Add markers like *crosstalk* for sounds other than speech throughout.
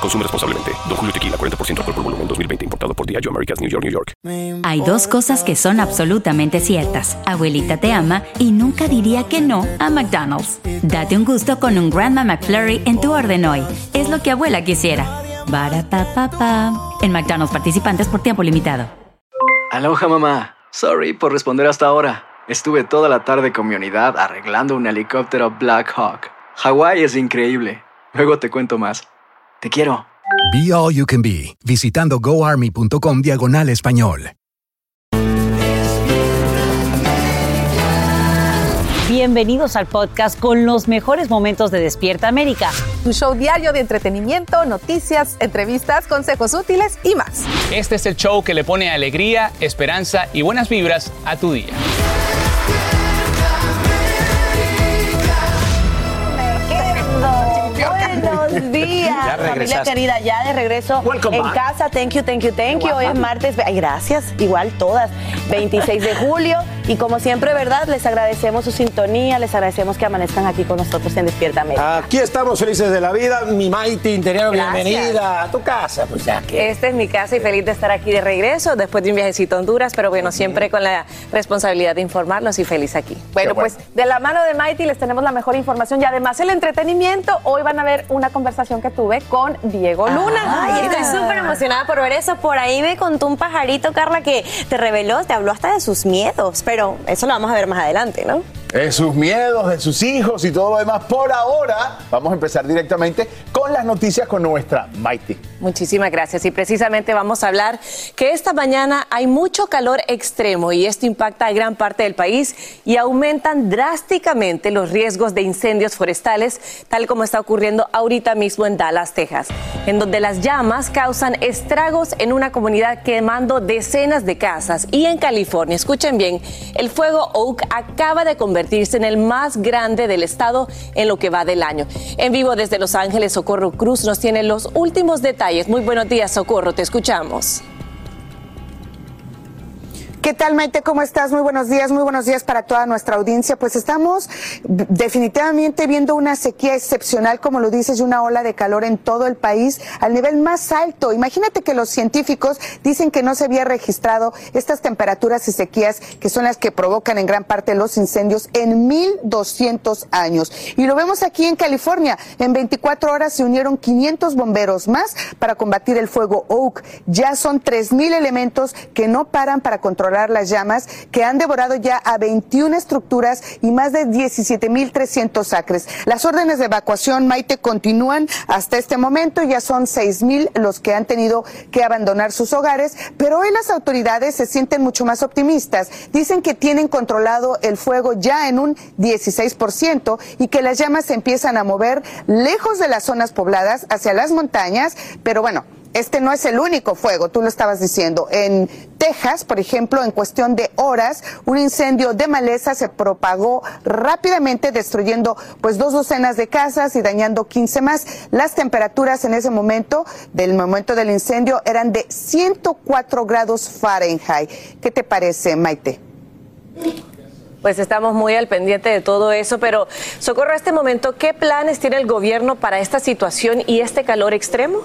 Consume responsablemente. Don Julio Tequila, 40% alcohol por volumen, 2020. Importado por Diageo Americas, New York, New York. Hay dos cosas que son absolutamente ciertas. Abuelita te ama y nunca diría que no a McDonald's. Date un gusto con un Grandma McFlurry en tu orden hoy. Es lo que abuela quisiera. En McDonald's participantes por tiempo limitado. Aloha mamá. Sorry por responder hasta ahora. Estuve toda la tarde con mi unidad arreglando un helicóptero Black Hawk. Hawái es increíble. Luego te cuento más. Te quiero. Be All You Can Be, visitando goarmy.com diagonal español. Bienvenidos al podcast con los mejores momentos de Despierta América. Tu show diario de entretenimiento, noticias, entrevistas, consejos útiles y más. Este es el show que le pone alegría, esperanza y buenas vibras a tu día. Buenos *laughs* días, familia querida, ya de regreso en casa. Thank you, thank you, thank you. Hoy es martes. Ay, gracias, igual todas. 26 de julio. Y como siempre, ¿verdad? Les agradecemos su sintonía, les agradecemos que amanezcan aquí con nosotros en Despierta América. Aquí estamos felices de la vida. Mi Maite Interior, bienvenida a tu casa. Pues ya que. Esta es mi casa y feliz de estar aquí de regreso después de un viajecito a Honduras, pero bueno, siempre con la responsabilidad de informarlos y feliz aquí. Bueno, pues de la mano de Maite les tenemos la mejor información y además el entretenimiento. Hoy van a ver una conversación que tuve con Diego Luna. Ay, estoy súper emocionada por ver eso. Por ahí me contó un pajarito, Carla, que te reveló, te habló hasta de sus miedos, pero eso lo vamos a ver más adelante, ¿no? De sus miedos, de sus hijos y todo lo demás. Por ahora, vamos a empezar directamente con las noticias con nuestra Mighty. Muchísimas gracias. Y precisamente vamos a hablar que esta mañana hay mucho calor extremo y esto impacta a gran parte del país y aumentan drásticamente los riesgos de incendios forestales, tal como está ocurriendo ahorita mismo en Dallas, Texas, en donde las llamas causan estragos en una comunidad quemando decenas de casas. Y en California, escuchen bien, el fuego Oak acaba de convertirse convertirse en el más grande del estado en lo que va del año. En vivo desde Los Ángeles, Socorro Cruz nos tiene los últimos detalles. Muy buenos días, Socorro, te escuchamos. ¿Qué tal, Maite? ¿Cómo estás? Muy buenos días, muy buenos días para toda nuestra audiencia. Pues estamos definitivamente viendo una sequía excepcional, como lo dices, y una ola de calor en todo el país al nivel más alto. Imagínate que los científicos dicen que no se había registrado estas temperaturas y sequías que son las que provocan en gran parte los incendios en 1200 años. Y lo vemos aquí en California. En 24 horas se unieron 500 bomberos más para combatir el fuego Oak. Ya son 3000 elementos que no paran para controlar las llamas que han devorado ya a 21 estructuras y más de 17.300 acres. Las órdenes de evacuación, Maite, continúan hasta este momento. Ya son 6.000 los que han tenido que abandonar sus hogares, pero hoy las autoridades se sienten mucho más optimistas. Dicen que tienen controlado el fuego ya en un 16% y que las llamas se empiezan a mover lejos de las zonas pobladas hacia las montañas, pero bueno, este no es el único fuego, tú lo estabas diciendo. En Texas, por ejemplo, en cuestión de horas, un incendio de maleza se propagó rápidamente, destruyendo pues dos docenas de casas y dañando 15 más. Las temperaturas en ese momento, del momento del incendio, eran de 104 grados Fahrenheit. ¿Qué te parece, Maite? Pues estamos muy al pendiente de todo eso, pero Socorro, a este momento, ¿qué planes tiene el gobierno para esta situación y este calor extremo?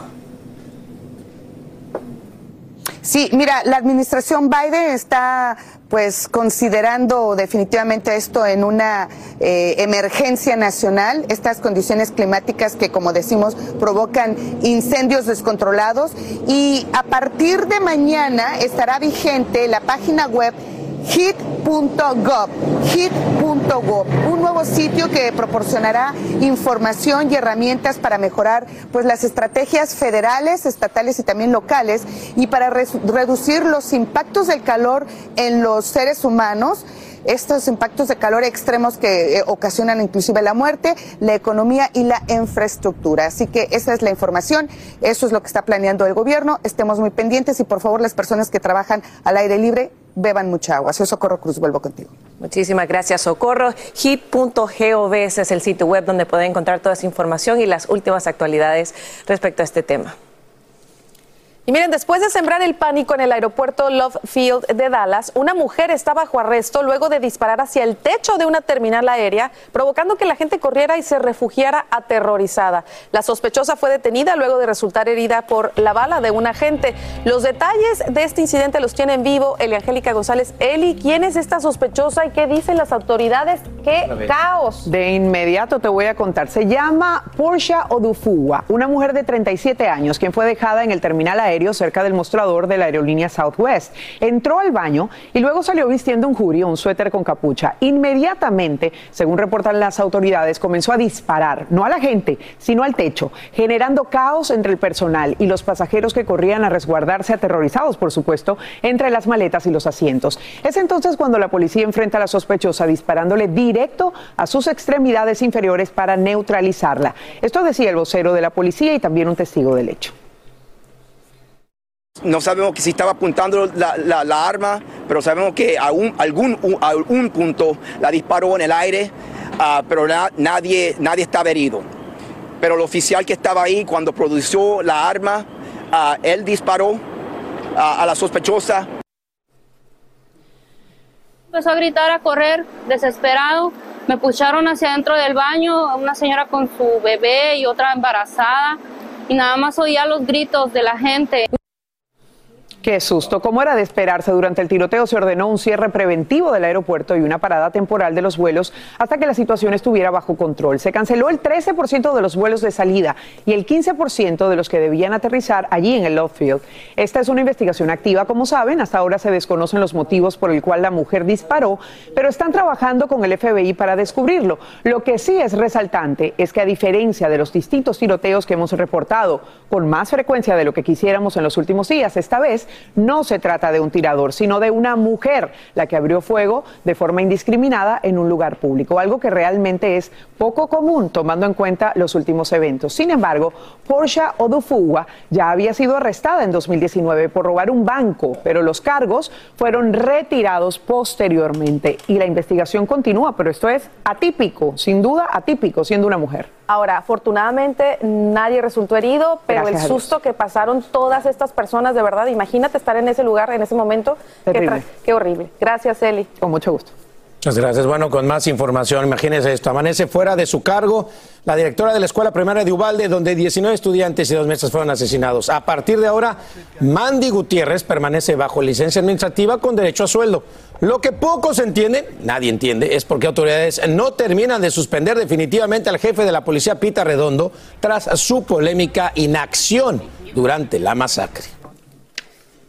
Sí, mira, la administración Biden está pues considerando definitivamente esto en una eh, emergencia nacional, estas condiciones climáticas que como decimos provocan incendios descontrolados. Y a partir de mañana estará vigente la página web hit.gov, hit.gov, un nuevo sitio que proporcionará información y herramientas para mejorar pues las estrategias federales, estatales y también locales y para reducir los impactos del calor en los seres humanos estos impactos de calor extremos que eh, ocasionan inclusive la muerte, la economía y la infraestructura. Así que esa es la información, eso es lo que está planeando el gobierno. Estemos muy pendientes y por favor las personas que trabajan al aire libre beban mucha agua. Soy Socorro Cruz, vuelvo contigo. Muchísimas gracias, Socorro. hip.gov es el sitio web donde pueden encontrar toda esa información y las últimas actualidades respecto a este tema. Y miren, después de sembrar el pánico en el aeropuerto Love Field de Dallas, una mujer está bajo arresto luego de disparar hacia el techo de una terminal aérea, provocando que la gente corriera y se refugiara aterrorizada. La sospechosa fue detenida luego de resultar herida por la bala de un agente. Los detalles de este incidente los tiene en vivo Eli Angélica González. Eli, ¿quién es esta sospechosa y qué dicen las autoridades? ¡Qué caos! De inmediato te voy a contar. Se llama Portia Odufuwa, una mujer de 37 años, quien fue dejada en el terminal aéreo cerca del mostrador de la aerolínea Southwest. Entró al baño y luego salió vistiendo un jury, un suéter con capucha. Inmediatamente, según reportan las autoridades, comenzó a disparar, no a la gente, sino al techo, generando caos entre el personal y los pasajeros que corrían a resguardarse aterrorizados, por supuesto, entre las maletas y los asientos. Es entonces cuando la policía enfrenta a la sospechosa disparándole directo a sus extremidades inferiores para neutralizarla. Esto decía el vocero de la policía y también un testigo del hecho. No sabemos si estaba apuntando la, arma, pero sabemos que a un, algún, un punto la disparó en el aire, ah, pero nadie, nadie estaba herido. Pero el oficial que estaba ahí cuando produjo la arma, ah, él disparó ah, a la sospechosa. Empezó a gritar, a correr, desesperado. Me pucharon hacia dentro del baño, una señora con su bebé y otra embarazada. Y nada más oía los gritos de la gente. Qué susto. Como era de esperarse, durante el tiroteo se ordenó un cierre preventivo del aeropuerto y una parada temporal de los vuelos hasta que la situación estuviera bajo control. Se canceló el 13% de los vuelos de salida y el 15% de los que debían aterrizar allí en el Love Field. Esta es una investigación activa, como saben. Hasta ahora se desconocen los motivos por el cual la mujer disparó, pero están trabajando con el FBI para descubrirlo. Lo que sí es resaltante es que a diferencia de los distintos tiroteos que hemos reportado con más frecuencia de lo que quisiéramos en los últimos días, esta vez no se trata de un tirador, sino de una mujer la que abrió fuego de forma indiscriminada en un lugar público, algo que realmente es poco común tomando en cuenta los últimos eventos. Sin embargo, Portia Odufuwa ya había sido arrestada en 2019 por robar un banco, pero los cargos fueron retirados posteriormente y la investigación continúa, pero esto es atípico, sin duda atípico siendo una mujer. Ahora, afortunadamente nadie resultó herido, pero el susto que pasaron todas estas personas, de verdad, imagínate estar en ese lugar, en ese momento. Qué, qué horrible. Gracias, Eli. Con mucho gusto. Muchas gracias. Bueno, con más información, imagínense esto. Amanece fuera de su cargo la directora de la Escuela Primaria de Ubalde, donde 19 estudiantes y dos meses fueron asesinados. A partir de ahora, Mandy Gutiérrez permanece bajo licencia administrativa con derecho a sueldo. Lo que poco se entiende, nadie entiende, es por qué autoridades no terminan de suspender definitivamente al jefe de la policía, Pita Redondo, tras su polémica inacción durante la masacre.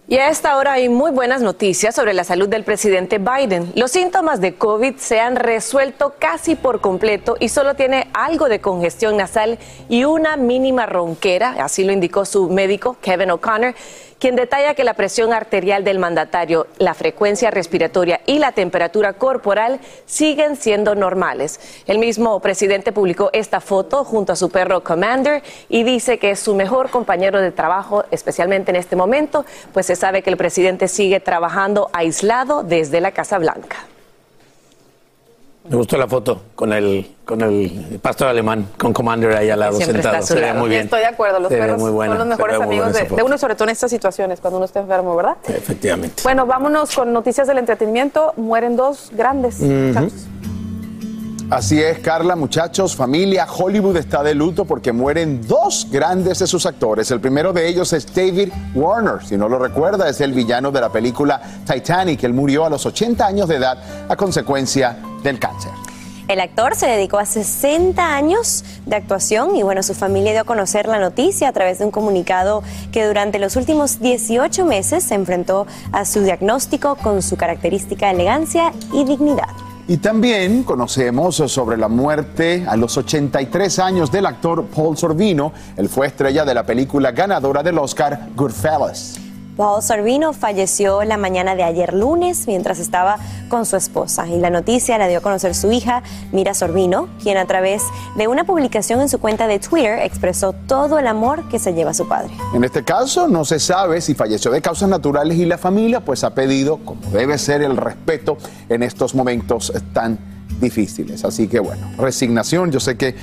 Y a esta hora hay muy buenas noticias sobre la salud del presidente Biden. Los síntomas de COVID se han resuelto casi por completo y solo tiene algo de congestión nasal y una mínima ronquera, así lo indicó su médico, Kevin O'Connor quien detalla que la presión arterial del mandatario, la frecuencia respiratoria y la temperatura corporal siguen siendo normales. El mismo presidente publicó esta foto junto a su perro Commander y dice que es su mejor compañero de trabajo, especialmente en este momento, pues se sabe que el presidente sigue trabajando aislado desde la Casa Blanca. Me gustó la foto con el, con el pastor alemán, con Commander ahí al lado sentado. Se ve muy bien. Estoy de acuerdo, los perros son los mejores amigos de, uno, sobre todo en estas situaciones, cuando uno está enfermo, ¿verdad? Efectivamente. Bueno, vámonos con noticias del entretenimiento. Mueren dos grandes. Así es, Carla, muchachos, familia, Hollywood está de luto porque mueren dos grandes de sus actores. El primero de ellos es David Warner, si no lo recuerda, es el villano de la película Titanic. Él murió a los 80 años de edad a consecuencia del cáncer. El actor se dedicó a 60 años de actuación y bueno, su familia dio a conocer la noticia a través de un comunicado que durante los últimos 18 meses se enfrentó a su diagnóstico con su característica elegancia y dignidad. Y también conocemos sobre la muerte a los 83 años del actor Paul Sorvino. Él fue estrella de la película ganadora del Oscar Goodfellas. Paul Sorbino falleció la mañana de ayer lunes mientras estaba con su esposa y la noticia la dio a conocer su hija, Mira Sorbino, quien a través de una publicación en su cuenta de Twitter expresó todo el amor que se lleva a su padre. En este caso no se sabe si falleció de causas naturales y la familia pues ha pedido, como debe ser, el respeto en estos momentos tan difíciles. Así que bueno, resignación, yo sé que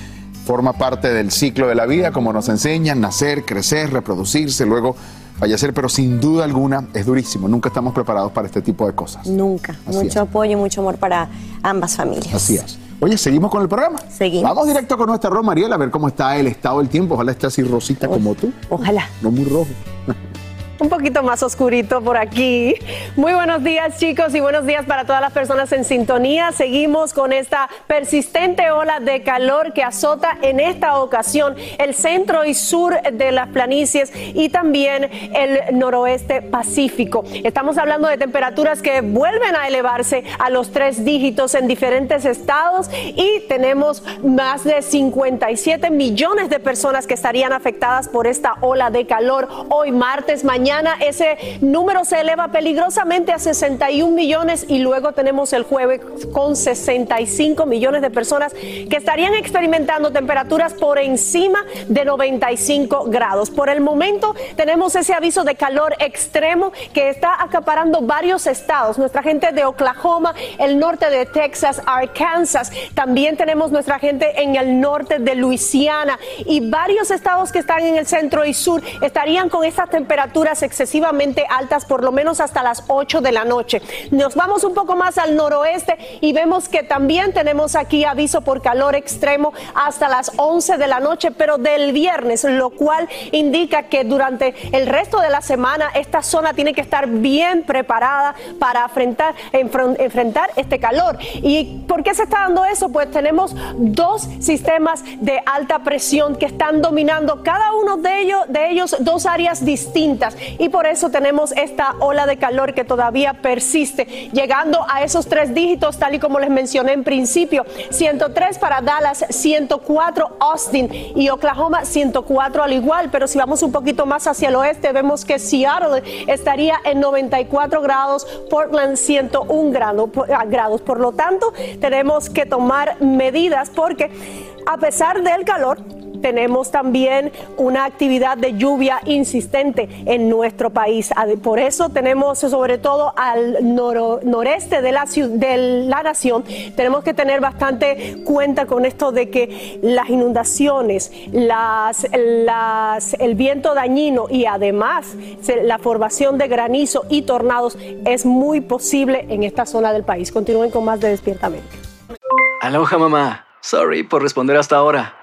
forma parte del ciclo de la vida, como nos enseñan, nacer, crecer, reproducirse, luego fallecer, pero sin duda alguna es durísimo. Nunca estamos preparados para este tipo de cosas. Nunca. mucho apoyo y mucho amor para ambas familias. Así es. Oye, ¿seguimos con el programa? Seguimos. Vamos directo con nuestra Roma Mariela a ver cómo está el estado del tiempo. Ojalá esté así rosita como tú. Ojalá. No muy rojo. Un poquito más oscurito por aquí. Muy buenos días chicos y buenos días para todas las personas en sintonía. Seguimos con esta persistente ola de calor que azota en esta ocasión el centro y sur de las planicies y también el noroeste pacífico. Estamos hablando de temperaturas que vuelven a elevarse a los tres dígitos en diferentes estados y tenemos más de 57 millones de personas que estarían afectadas por esta ola de calor hoy martes, mañana ese número se eleva peligrosamente a 61 millones y luego tenemos el jueves con 65 millones de personas que estarían experimentando temperaturas por encima de 95 grados. Por el momento tenemos ese aviso de calor extremo que está acaparando varios estados. Nuestra gente de Oklahoma, el norte de Texas, Arkansas, también tenemos nuestra gente en el norte de Luisiana y varios estados que están en el centro y sur estarían con estas temperaturas excesivamente altas por lo menos hasta las 8 de la noche. Nos vamos un poco más al noroeste y vemos que también tenemos aquí aviso por calor extremo hasta las 11 de la noche, pero del viernes, lo cual indica que durante el resto de la semana esta zona tiene que estar bien preparada para enfrentar, enfrentar este calor. ¿Y por qué se está dando eso? Pues tenemos dos sistemas de alta presión que están dominando cada uno de ellos, de ellos dos áreas distintas y por eso tenemos esta ola de calor que todavía persiste, llegando a esos tres dígitos, tal y como les mencioné en principio. 103 para Dallas, 104 Austin y Oklahoma 104 al igual, pero si vamos un poquito más hacia el oeste, vemos que Seattle estaría en 94 grados, Portland 101 ah, grados. Por lo tanto, tenemos que tomar medidas porque a pesar del calor, tenemos también una actividad de lluvia insistente en nuestro país. Por eso tenemos, sobre todo al noreste de la, de la nación, tenemos que tener bastante cuenta con esto de que las inundaciones, el viento dañino y además la formación de granizo y tornados es muy posible en esta zona del país. Continúen con más de Despierta. Aloha mamá. Sorry por responder hasta ahora.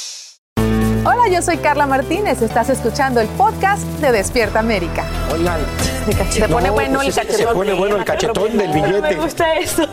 Hola, yo soy Carla Martínez. Estás escuchando el podcast de Despierta América. Oigan, se pone bueno el cachetón. Se pone bueno el cachetón del billete. Me gusta eso.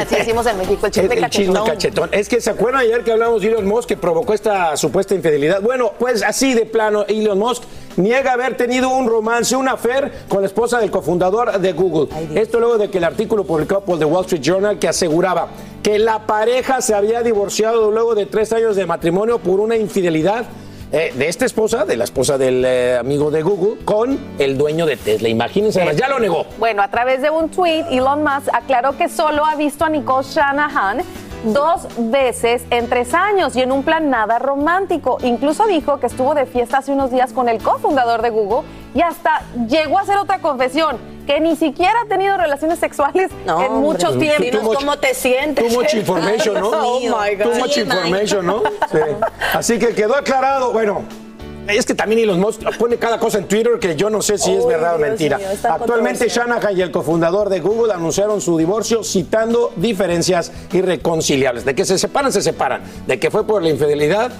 Así decimos en México, el *laughs* chisme cachetón. cachetón. Es que se acuerdan ayer que hablamos de Elon Musk que provocó esta supuesta infidelidad. Bueno, pues así de plano, Elon Musk niega haber tenido un romance, un affair con la esposa del cofundador de Google. Esto luego de que el artículo publicado por The Wall Street Journal que aseguraba que la pareja se había divorciado luego de tres años de matrimonio por una infidelidad eh, de esta esposa, de la esposa del eh, amigo de Google, con el dueño de Tesla. Imagínense, ya lo negó. Bueno, a través de un tweet, Elon Musk aclaró que solo ha visto a Nicole Shanahan dos veces en tres años y en un plan nada romántico. Incluso dijo que estuvo de fiesta hace unos días con el cofundador de Google y hasta llegó a hacer otra confesión que ni siquiera ha tenido relaciones sexuales en muchos tiempos. Dinos cómo te sientes. Too much information, ¿no? *laughs* Oh, my God. Too much information, ¿no? Sí. Así que quedó aclarado. Bueno, es que también Elon Musk pone cada cosa en Twitter que yo no sé si es verdad o mentira. mío, Actualmente. Shanahan y el cofundador de Google anunciaron su divorcio citando diferencias irreconciliables. De que se separan, se separan. De que fue por la infidelidad,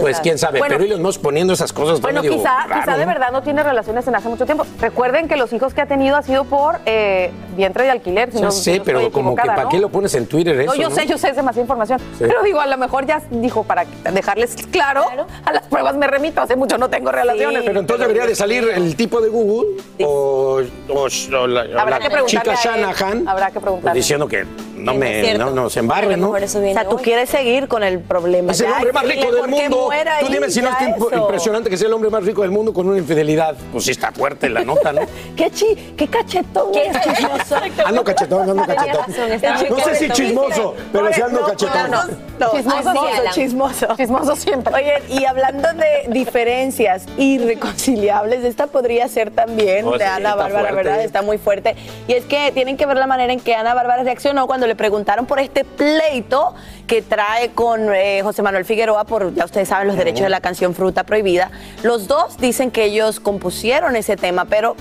pues quién sabe. Bueno, Pero Elon Musk poniendo esas cosas Bueno, medio quizá, raro, quizá de verdad no tiene relaciones en hace mucho tiempo. Recuerden que los hijos que ha tenido ha sido por eh, vientre de alquiler. si Ya no- sé, si no pero como que ¿para ¿no? qué lo pones en Twitter eso? No, yo sé, yo sé, es demasiada información. Pero digo, a lo mejor ya dijo, para dejarles claro, a las pruebas me remito, hace mucho no tengo relaciones. Pero entonces debería de salir el tipo de Google o, o- o la, o Habrá la que preguntarle chica. Shanahan Habrá que pues, preguntarle. diciendo que no me no, no se embarre, ¿no? O sea, tú quieres seguir con el problema. Es el hombre más rico del mundo. Tú dime si no es impresionante que sea el hombre más rico del mundo con una infidelidad. Pues sí está fuerte la nota, ¿no? *laughs* ¿Qué, chi, qué cachetón ¿Qué es chismoso? Ando cachetón, ando cachetón. No sé si chismoso, pero sí ando cachetón. no, no. Chismoso, chismoso. Chismoso siempre. Oye, y hablando de diferencias irreconciliables, esta podría ser también Oh, de Ana Bárbara. ¿verdad? Está muy fuerte. Y es que tienen que ver la manera en que Ana Bárbara reaccionó cuando le preguntaron por este pleito que trae con eh, José Manuel Figueroa por, ya ustedes saben, los derechos de la canción Fruta Prohibida. Los dos dicen que ellos compusieron ese tema, pero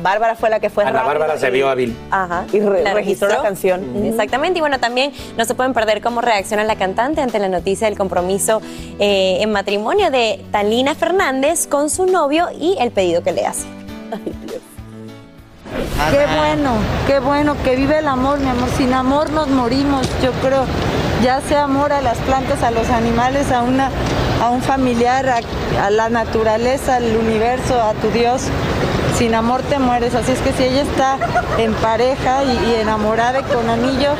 Bárbara fue la que fue Ana Bárbara se vio hábil. Ajá, y re- La registró la canción. Exactamente, y bueno, también no se pueden perder cómo reacciona la cantante ante la noticia del compromiso eh, en matrimonio de Talina Fernández con su novio y el pedido que le hace. Qué bueno, qué bueno que vive el amor, mi amor. Sin amor nos morimos, yo creo. Ya sea amor a las plantas, a los animales, a una, a un familiar, a, a la naturaleza, al universo, a tu Dios. Sin amor te mueres. Así es que si ella está en pareja y, y enamorada y con anillo,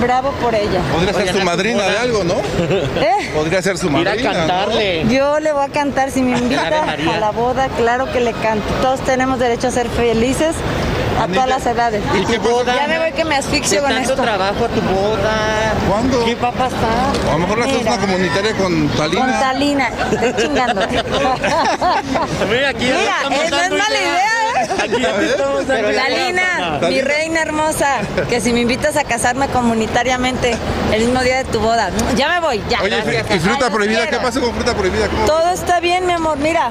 bravo por ella. Podría ser su madrina de algo, ¿no? *laughs* ¿Eh? Podría ser su madrina. ¿no? Yo le voy a cantar, si me invita a la boda, claro que le canto. Todos tenemos derecho a ser felices a todas las edades. ¿Y tu boda? Ya me voy que me asfixio con esto. trabajo tu boda? ¿Cuándo? ¿Qué va a pasar? O a lo mejor la haces una comunitaria con Talina. Con Talina, estoy chingando. *laughs* *laughs* Mira, aquí Mira, no es mala idea. Aquí ya te estamos. Talina, mi reina hermosa, que si me invitas a casarme comunitariamente el mismo día de tu boda. Ya me voy, ya. Oye, ¿y fruta Ay, prohibida? ¿Qué pasa con fruta prohibida? ¿Cómo? Todo está bien, mi amor, mira.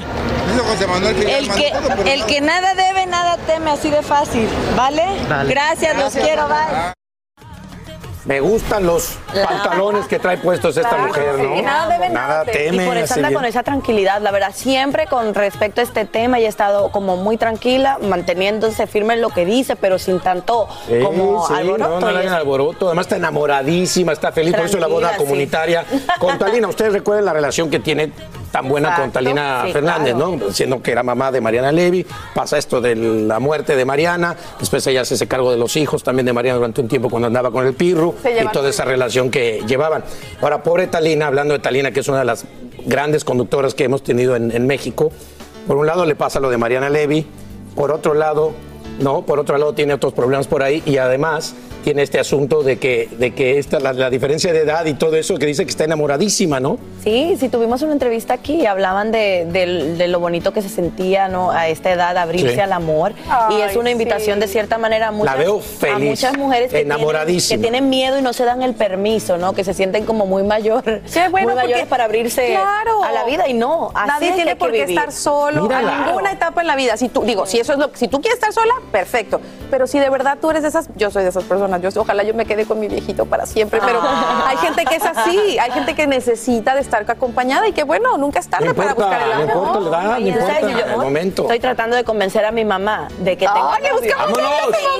Dice José Manuel que ya El que, pero el que nada debe, nada teme, así de fácil, ¿vale? Vale. Gracias, los quiero, bye. Me gustan los pantalones que trae puestos esta Claro, mujer, ¿no? sí, nada debe, nada teme. Y por eso anda bien. con esa tranquilidad, la verdad. Siempre con respecto a este tema, ella ha estado como muy tranquila, manteniéndose firme en lo que dice, pero sin tanto Sí, como sí, alboroto. No, hagan eso. alboroto. Además está enamoradísima, está feliz. Por eso la boda comunitaria. Con Talina, *laughs* ustedes recuerdan la relación que tiene tan buena con. Talina Sí, Fernández, claro. ¿no? Siendo que era mamá de Mariana Levy. Pasa esto de la muerte de Mariana. Después ella se hace cargo de los hijos también de Mariana durante un tiempo cuando andaba con el Pirru. Se Y toda esa relación que llevaban. Ahora, pobre Talina, hablando de Talina, que es una de las grandes conductoras que hemos tenido en, en México. Por un lado le pasa lo de Mariana Levy. Por otro lado, no, por otro lado tiene otros problemas por ahí y además tiene este asunto de que, de que esta, la, la diferencia de edad y todo eso que dice que está enamoradísima, ¿no? Sí, sí, tuvimos una entrevista aquí y hablaban de, de- de lo bonito que se sentía ¿no? a esta edad, abrirse Sí. al amor. y es una invitación de cierta manera a muchas, veo a feliz, muchas mujeres que tienen, enamoradísima. que tienen miedo y no se dan el permiso, ¿no? que se sienten como muy mayor, bueno, muy mayores para abrirse Claro. a la vida y no. Así Nadie tiene que por qué vivir. estar solo Mírala. a ninguna etapa en la vida. Si tú, digo, si eso es lo si tú quieres estar sola, perfecto. Pero si de verdad tú eres de esas, yo soy de esas personas. Yo ojalá yo me quede con mi viejito para siempre. Pero Ah. hay gente que es así, hay gente que necesita de estar acompañada y que bueno, nunca es tarde No para buscar el no amor. importa la edad, no Oye, importa. Yo el momento. Estoy tratando de convencer a mi mamá de que tenga mamá.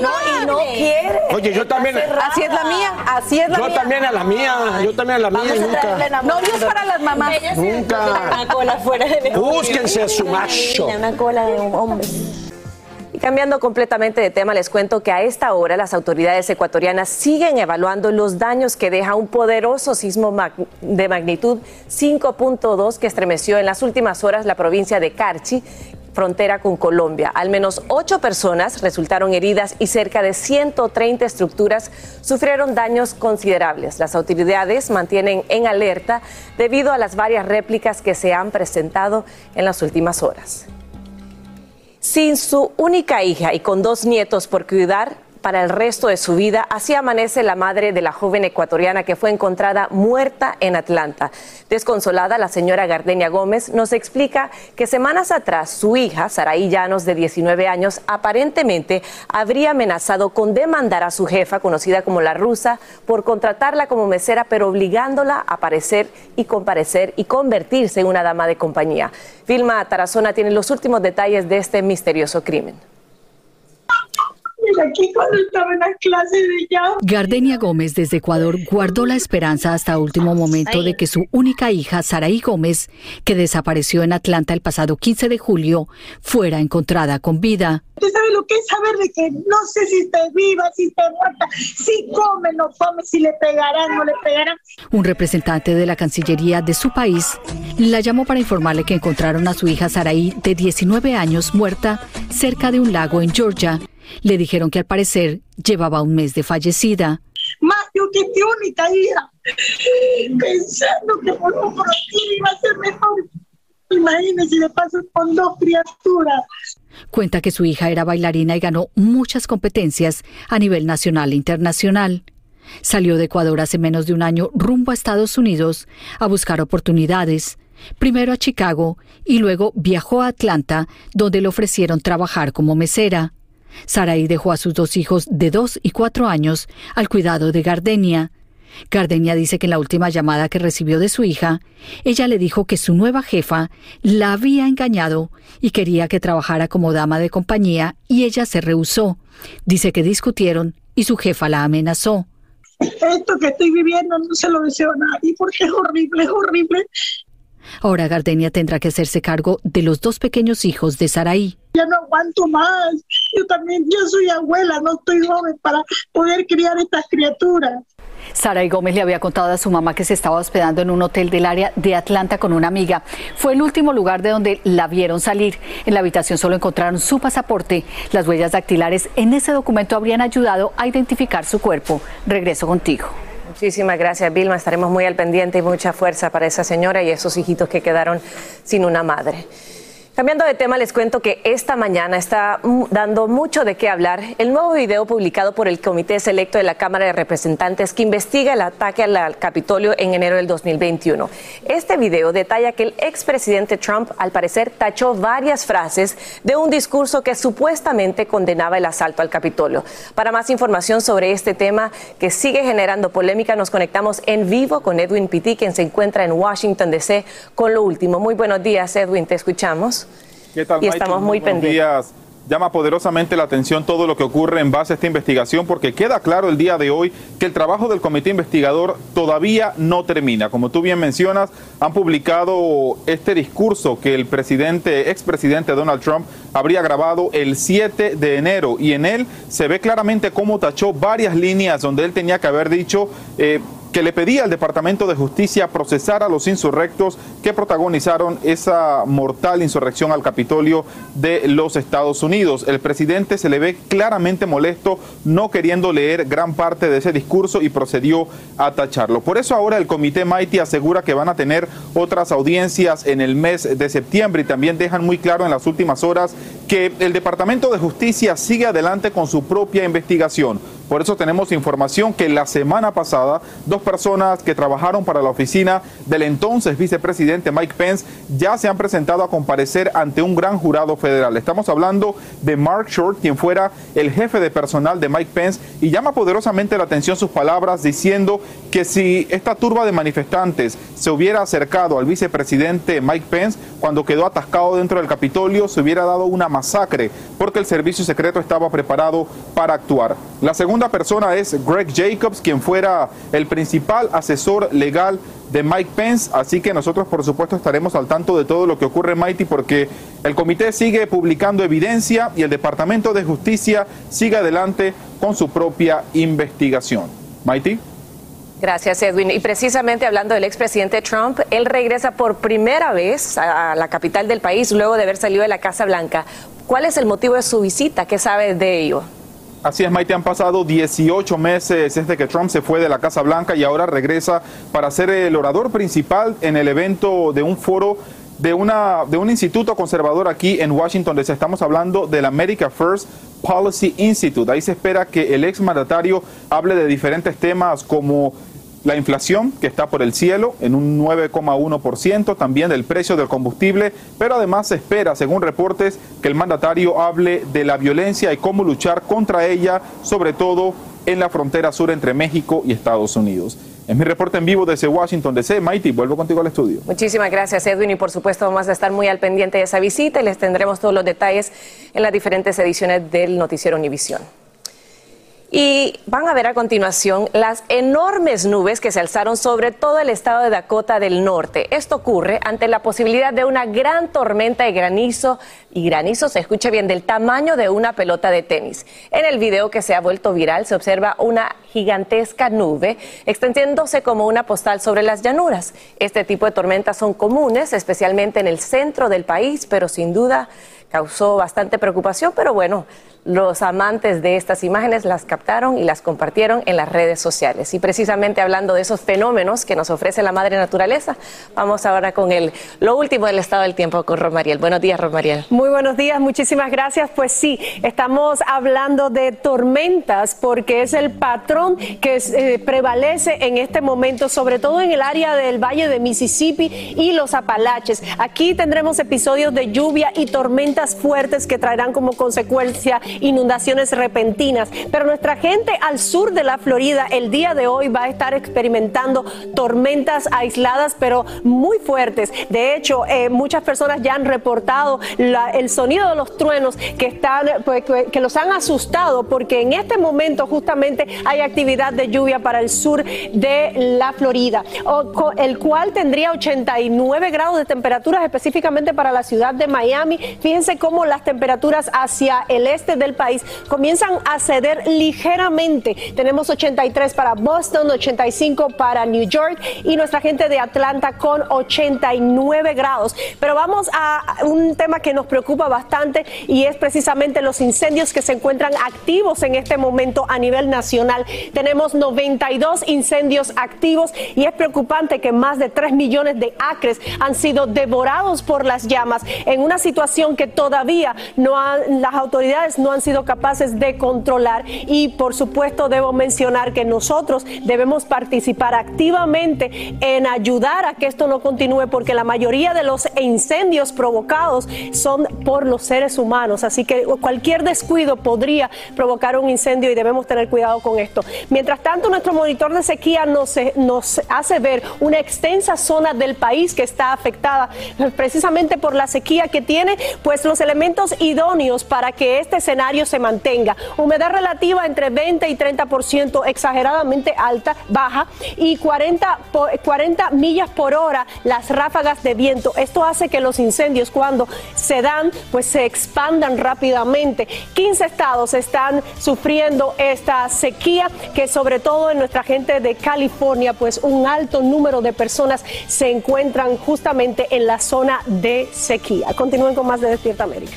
No, y no quiere. Oye, yo también. Así es la mía, así es la Yo mía. también a la mía, yo también a la mía y nunca. Novios para las mamás. Nunca. Una cola fuera de Búsquense a su macho. Una cola de un hombre. Cambiando completamente de tema, les cuento que a esta hora las autoridades ecuatorianas siguen evaluando los daños que deja un poderoso sismo de magnitud 5.2 que estremeció en las últimas horas la provincia de Carchi frontera con Colombia. Al menos ocho personas resultaron heridas y cerca de 130 estructuras sufrieron daños considerables. Las autoridades mantienen en alerta debido a las varias réplicas que se han presentado en las últimas horas. Sin su única hija y con dos nietos por cuidar, para el resto de su vida. Así amanece la madre de la joven ecuatoriana que fue encontrada muerta en Atlanta. Desconsolada, la señora Gardenia Gómez nos explica que semanas atrás su hija, Saraí Llanos, de 19 años, aparentemente habría amenazado con demandar a su jefa, conocida como la rusa, por contratarla como mesera, pero obligándola a aparecer y comparecer y convertirse en una dama de compañía. Vilma Tarazona tiene los últimos detalles de este misterioso crimen aquí cuando estaba en la clase de Gardenia Gómez desde Ecuador guardó la esperanza hasta último momento de que su única hija, Saraí Gómez, que desapareció en Atlanta el pasado 15 de julio, fuera encontrada con vida. ¿Usted sabe lo que es saber de que no sé si está viva, si está muerta, si come, no come, si le pegarán, no le pegarán? Un representante de la Cancillería de su país la llamó para informarle que encontraron a su hija Saraí, de 19 años, muerta cerca de un lago en Georgia le dijeron que al parecer llevaba un mes de fallecida. Más única hija, pensando que por un iba a ser mejor. Imagínese, le paso con dos criaturas. Cuenta que su hija era bailarina y ganó muchas competencias a nivel nacional e internacional. Salió de Ecuador hace menos de un año rumbo a Estados Unidos a buscar oportunidades, primero a Chicago y luego viajó a Atlanta, donde le ofrecieron trabajar como mesera. Saraí dejó a sus dos hijos de dos y cuatro años al cuidado de Gardenia. Gardenia dice que en la última llamada que recibió de su hija, ella le dijo que su nueva jefa la había engañado y quería que trabajara como dama de compañía y ella se rehusó. Dice que discutieron y su jefa la amenazó. Esto que estoy viviendo no se lo deseo a nadie porque es horrible, es horrible. Ahora Gardenia tendrá que hacerse cargo de los dos pequeños hijos de Saraí. Ya no aguanto más. Yo también, yo soy abuela, no estoy joven para poder criar estas criaturas. Saraí Gómez le había contado a su mamá que se estaba hospedando en un hotel del área de Atlanta con una amiga. Fue el último lugar de donde la vieron salir. En la habitación solo encontraron su pasaporte. Las huellas dactilares en ese documento habrían ayudado a identificar su cuerpo. Regreso contigo. Muchísimas gracias, Vilma. Estaremos muy al pendiente y mucha fuerza para esa señora y esos hijitos que quedaron sin una madre. Cambiando de tema, les cuento que esta mañana está dando mucho de qué hablar el nuevo video publicado por el Comité Selecto de la Cámara de Representantes que investiga el ataque al Capitolio en enero del 2021. Este video detalla que el expresidente Trump, al parecer, tachó varias frases de un discurso que supuestamente condenaba el asalto al Capitolio. Para más información sobre este tema que sigue generando polémica, nos conectamos en vivo con Edwin Pitti, quien se encuentra en Washington, D.C., con lo último. Muy buenos días, Edwin, te escuchamos. ¿Qué tal, y estamos muy, pendientes. Llama poderosamente la atención todo lo que ocurre en base a esta investigación porque queda claro el día de hoy que el trabajo del comité investigador todavía no termina. Como tú bien mencionas, han publicado este discurso que el presidente, expresidente Donald Trump habría grabado el 7 de enero y en él se ve claramente cómo tachó varias líneas donde él tenía que haber dicho eh, que le pedía al Departamento de Justicia procesar a los insurrectos que protagonizaron esa mortal insurrección al Capitolio de los Estados Unidos. El presidente se le ve claramente molesto, no queriendo leer gran parte de ese discurso y procedió a tacharlo. Por eso ahora el Comité Mighty asegura que van a tener otras audiencias en el mes de septiembre y también dejan muy claro en las últimas horas que el Departamento de Justicia sigue adelante con su propia investigación. Por eso tenemos información que la semana pasada dos personas que trabajaron para la oficina del entonces vicepresidente Mike Pence ya se han presentado a comparecer ante un gran jurado federal. Estamos hablando de Mark Short, quien fuera el jefe de personal de Mike Pence, y llama poderosamente la atención sus palabras diciendo que si esta turba de manifestantes se hubiera acercado al vicepresidente Mike Pence cuando quedó atascado dentro del Capitolio, se hubiera dado una masacre porque el servicio secreto estaba preparado para actuar. La segunda persona es Greg Jacobs, quien fuera el principal asesor legal de Mike Pence, así que nosotros por supuesto estaremos al tanto de todo lo que ocurre en Mighty porque el comité sigue publicando evidencia y el Departamento de Justicia sigue adelante con su propia investigación. Mighty. Gracias, Edwin. Y precisamente hablando del expresidente Trump, él regresa por primera vez a la capital del país luego de haber salido de la Casa Blanca. ¿Cuál es el motivo de su visita? ¿Qué sabe de ello? Así es, Maite, han pasado 18 meses desde que Trump se fue de la Casa Blanca y ahora regresa para ser el orador principal en el evento de un foro de, una, de un instituto conservador aquí en Washington. Les estamos hablando del America First Policy Institute. Ahí se espera que el ex mandatario hable de diferentes temas como la inflación, que está por el cielo, en un 9,1%, también del precio del combustible, pero además se espera, según reportes, que el mandatario hable de la violencia y cómo luchar contra ella, sobre todo en la frontera sur entre México y Estados Unidos. Es mi reporte en vivo desde Washington DC. Mighty, vuelvo contigo al estudio. Muchísimas gracias, Edwin. Y por supuesto, vamos a estar muy al pendiente de esa visita y les tendremos todos los detalles en las diferentes ediciones del Noticiero Univisión. Y van a ver a continuación las enormes nubes que se alzaron sobre todo el estado de Dakota del Norte. Esto ocurre ante la posibilidad de una gran tormenta de granizo, y granizo se escuche bien, del tamaño de una pelota de tenis. En el video que se ha vuelto viral se observa una gigantesca nube extendiéndose como una postal sobre las llanuras. Este tipo de tormentas son comunes, especialmente en el centro del país, pero sin duda causó bastante preocupación, pero bueno, los amantes de estas imágenes las captaron y las compartieron en las redes sociales. Y precisamente hablando de esos fenómenos que nos ofrece la madre naturaleza, vamos ahora con el, lo último del estado del tiempo con Romariel. Buenos días, Romariel. Muy buenos días, muchísimas gracias. Pues sí, estamos hablando de tormentas porque es el patrón que eh, prevalece en este momento, sobre todo en el área del Valle de Mississippi y los Apalaches. Aquí tendremos episodios de lluvia y tormentas fuertes que traerán como consecuencia inundaciones repentinas. Pero nuestra gente al sur de la Florida el día de hoy va a estar experimentando tormentas aisladas, pero muy fuertes. De hecho, eh, muchas personas ya han reportado el sonido de los truenos que están, pues, que los han asustado, porque en este momento justamente hay actividad de lluvia para el sur de la Florida, el cual tendría 89 grados de temperaturas específicamente para la ciudad de Miami. Fíjense cómo las temperaturas hacia el este de del país comienzan a ceder ligeramente. Tenemos 83 para Boston, 85 para New York y nuestra gente de Atlanta con 89 grados. Pero vamos a un tema que nos preocupa bastante y es precisamente los incendios que se encuentran activos en este momento a nivel nacional. Tenemos 92 incendios activos y es preocupante que más de 3 millones de acres han sido devorados por las llamas en una situación que todavía no las autoridades no han sido capaces de controlar. Y por supuesto debo mencionar que nosotros debemos participar activamente en ayudar a que esto no continúe porque la mayoría de los incendios provocados son por los seres humanos. Así que cualquier descuido podría provocar un incendio y debemos tener cuidado con esto. Mientras tanto, nuestro monitor de sequía nos, nos hace ver una extensa zona del país que está afectada precisamente por la sequía que tiene, pues los elementos idóneos para que este escenario se mantenga. Humedad relativa entre 20 y 30%, exageradamente alta, baja, y 40, 40 millas por hora las ráfagas de viento. Esto hace que los incendios cuando se dan, pues se expandan rápidamente. 15 estados están sufriendo esta sequía que sobre todo en nuestra gente de California, pues un alto número de personas se encuentran justamente en la zona de sequía. Continúen con más de Despierta América.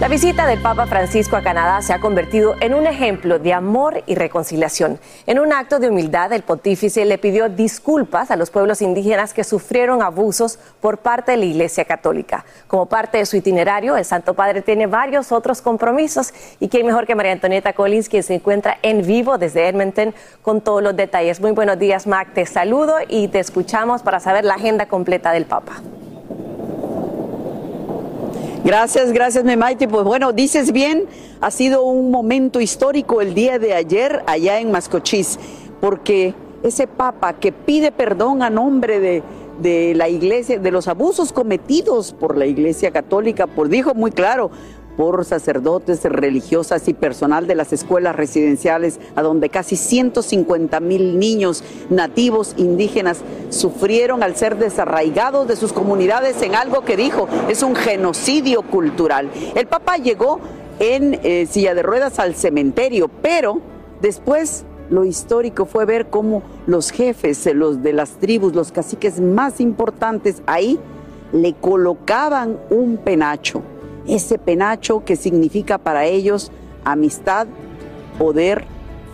La visita del Papa Francisco a Canadá se ha convertido en un ejemplo de amor y reconciliación. En un acto de humildad, el pontífice le pidió disculpas a los pueblos indígenas que sufrieron abusos por parte de la Iglesia Católica. Como parte de su itinerario, el Santo Padre tiene varios otros compromisos y quién mejor que María Antonieta Collins, quien se encuentra en vivo desde Edmonton con todos los detalles. Muy buenos días, Mac. Te saludo y te escuchamos para saber la agenda completa del Papa. Gracias, gracias, Memaiti. Pues bueno, dices bien, ha sido un momento histórico el día de ayer allá en Mascochís, porque ese papa que pide perdón a nombre de, de la iglesia, de los abusos cometidos por la iglesia católica, pues dijo muy claro, por sacerdotes, religiosas y personal de las escuelas residenciales, a donde casi 150 mil niños nativos indígenas sufrieron al ser desarraigados de sus comunidades en algo que dijo es un genocidio cultural. El Papa llegó en eh, silla de ruedas al cementerio, pero después lo histórico fue ver cómo los jefes los de las tribus, los caciques más importantes ahí, le colocaban un penacho ese penacho que significa para ellos amistad, poder,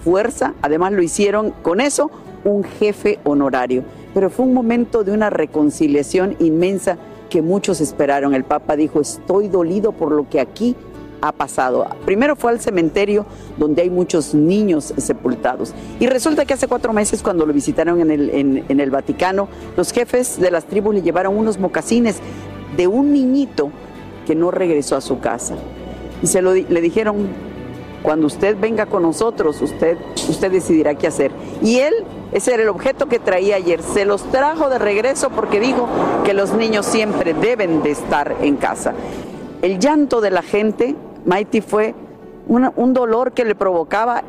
fuerza. Además lo hicieron con eso un jefe honorario. Pero fue un momento de una reconciliación inmensa que muchos esperaron. El Papa dijo, estoy dolido por lo que aquí ha pasado. Primero fue al cementerio donde hay muchos niños sepultados. Y resulta que hace cuatro meses cuando lo visitaron en el, en el Vaticano, los jefes de las tribus le llevaron unos mocasines de un niñito que no regresó a su casa. Y se lo le dijeron, cuando usted venga con nosotros, usted, usted decidirá qué hacer. Y él, ese era el objeto que traía ayer, se los trajo de regreso porque dijo que los niños siempre deben de estar en casa. El llanto de la gente, Mighty, fue un dolor que le provocaba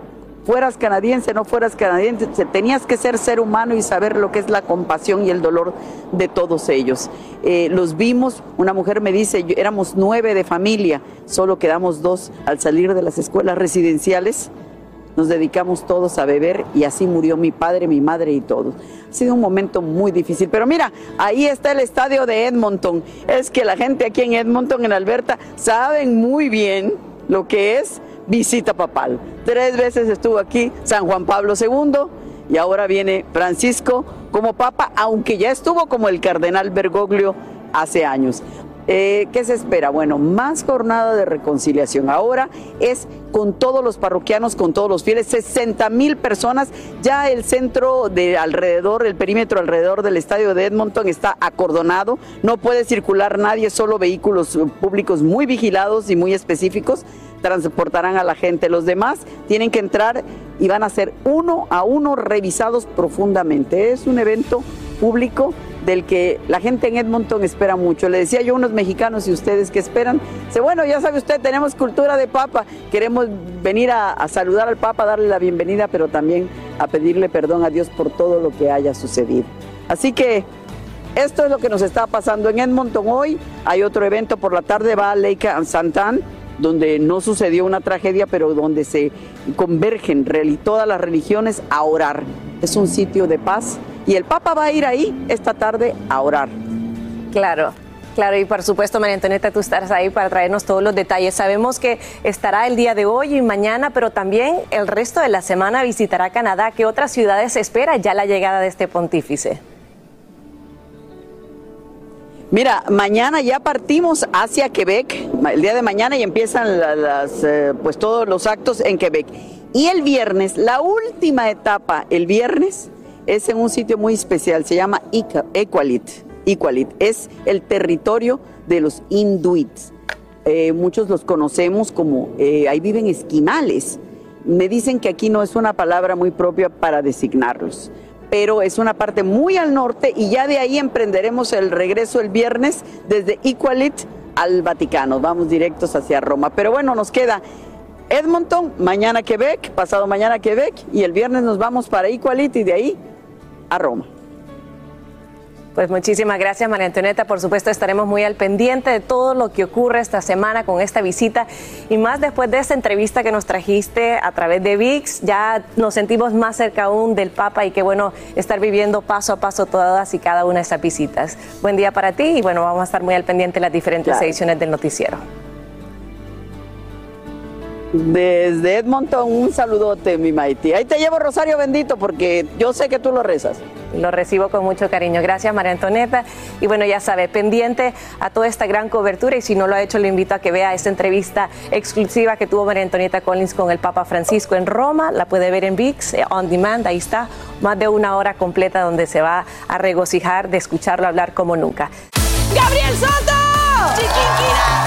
fueras canadiense, no fueras canadiense, tenías que ser ser humano y saber lo que es la compasión y el dolor de todos ellos. Eh, los vimos, una mujer me dice, éramos nueve de familia, solo quedamos dos al salir de las escuelas residenciales. Nos dedicamos todos a beber y así murió mi padre, mi madre y todos. Ha sido un momento muy difícil. Pero mira, ahí está el estadio de Edmonton. Es que la gente aquí en Edmonton, en Alberta, saben muy bien lo que es visita papal. Tres veces estuvo aquí San Juan Pablo II y ahora viene Francisco como papa, aunque ya estuvo como el cardenal Bergoglio hace años. Eh, ¿Qué se espera? Bueno, más jornada de reconciliación. Ahora es con todos los parroquianos, con todos los fieles, 60 mil personas. Ya el centro de alrededor, el perímetro alrededor del estadio de Edmonton está acordonado. No puede circular nadie, solo vehículos públicos muy vigilados y muy específicos transportarán a la gente. Los demás tienen que entrar y van a ser uno a uno revisados profundamente. Es un evento público del que la gente en Edmonton espera mucho. Le decía yo a unos mexicanos y ustedes que esperan, dice, bueno, ya sabe usted, tenemos cultura de papa, queremos venir a, saludar al papa, darle la bienvenida, pero también a pedirle perdón a Dios por todo lo que haya sucedido. Así que esto es lo que nos está pasando en Edmonton hoy. Hay otro evento por la tarde, va a Lake Santan donde no sucedió una tragedia, pero donde se convergen todas las religiones a orar. Es un sitio de paz y el Papa va a ir ahí esta tarde a orar. Claro. Claro, y por supuesto, María Antonieta, tú estarás ahí para traernos todos los detalles. Sabemos que estará el día de hoy y mañana, pero también el resto de la semana visitará Canadá. ¿Qué otras ciudades espera ya la llegada de este pontífice? Mira, mañana ya partimos hacia Quebec, el día de mañana y empiezan eh, pues todos los actos en Quebec. Y el viernes, la última etapa, el viernes, es en un sitio muy especial, se llama Equalit. Equalit es el territorio de los inuits. Eh, muchos los conocemos como, eh, ahí viven esquimales. Me dicen que aquí no es una palabra muy propia para designarlos pero es una parte muy al norte y ya de ahí emprenderemos el regreso el viernes desde Iqualit al Vaticano. Vamos directos hacia Roma. Pero bueno, nos queda Edmonton, mañana Quebec, pasado mañana Quebec y el viernes nos vamos para Iqualit y de ahí a Roma. Pues muchísimas gracias, María Antonieta. Por supuesto, estaremos muy al pendiente de todo lo que ocurre esta semana con esta visita y más después de esta entrevista que nos trajiste a través de VIX. Ya nos sentimos más cerca aún del Papa y qué bueno estar viviendo paso a paso todas y cada una de estas visitas. Buen día para ti y bueno, vamos a estar muy al pendiente de las diferentes ediciones del noticiero. Desde Edmonton, un saludote, mi Maiti. Ahí te llevo Rosario Bendito porque yo sé que tú lo rezas. Lo recibo con mucho cariño. Gracias, María Antonieta. Y bueno, ya sabe, pendiente a toda esta gran cobertura. Y si no lo ha hecho, le invito a que vea esta entrevista exclusiva que tuvo María Antonieta Collins con el Papa Francisco en Roma. La puede ver en VIX, eh, on demand. Ahí está, más de una hora completa donde se va a regocijar de escucharlo hablar como nunca. ¡Gabriel Soto! ¡Chiquinquirá!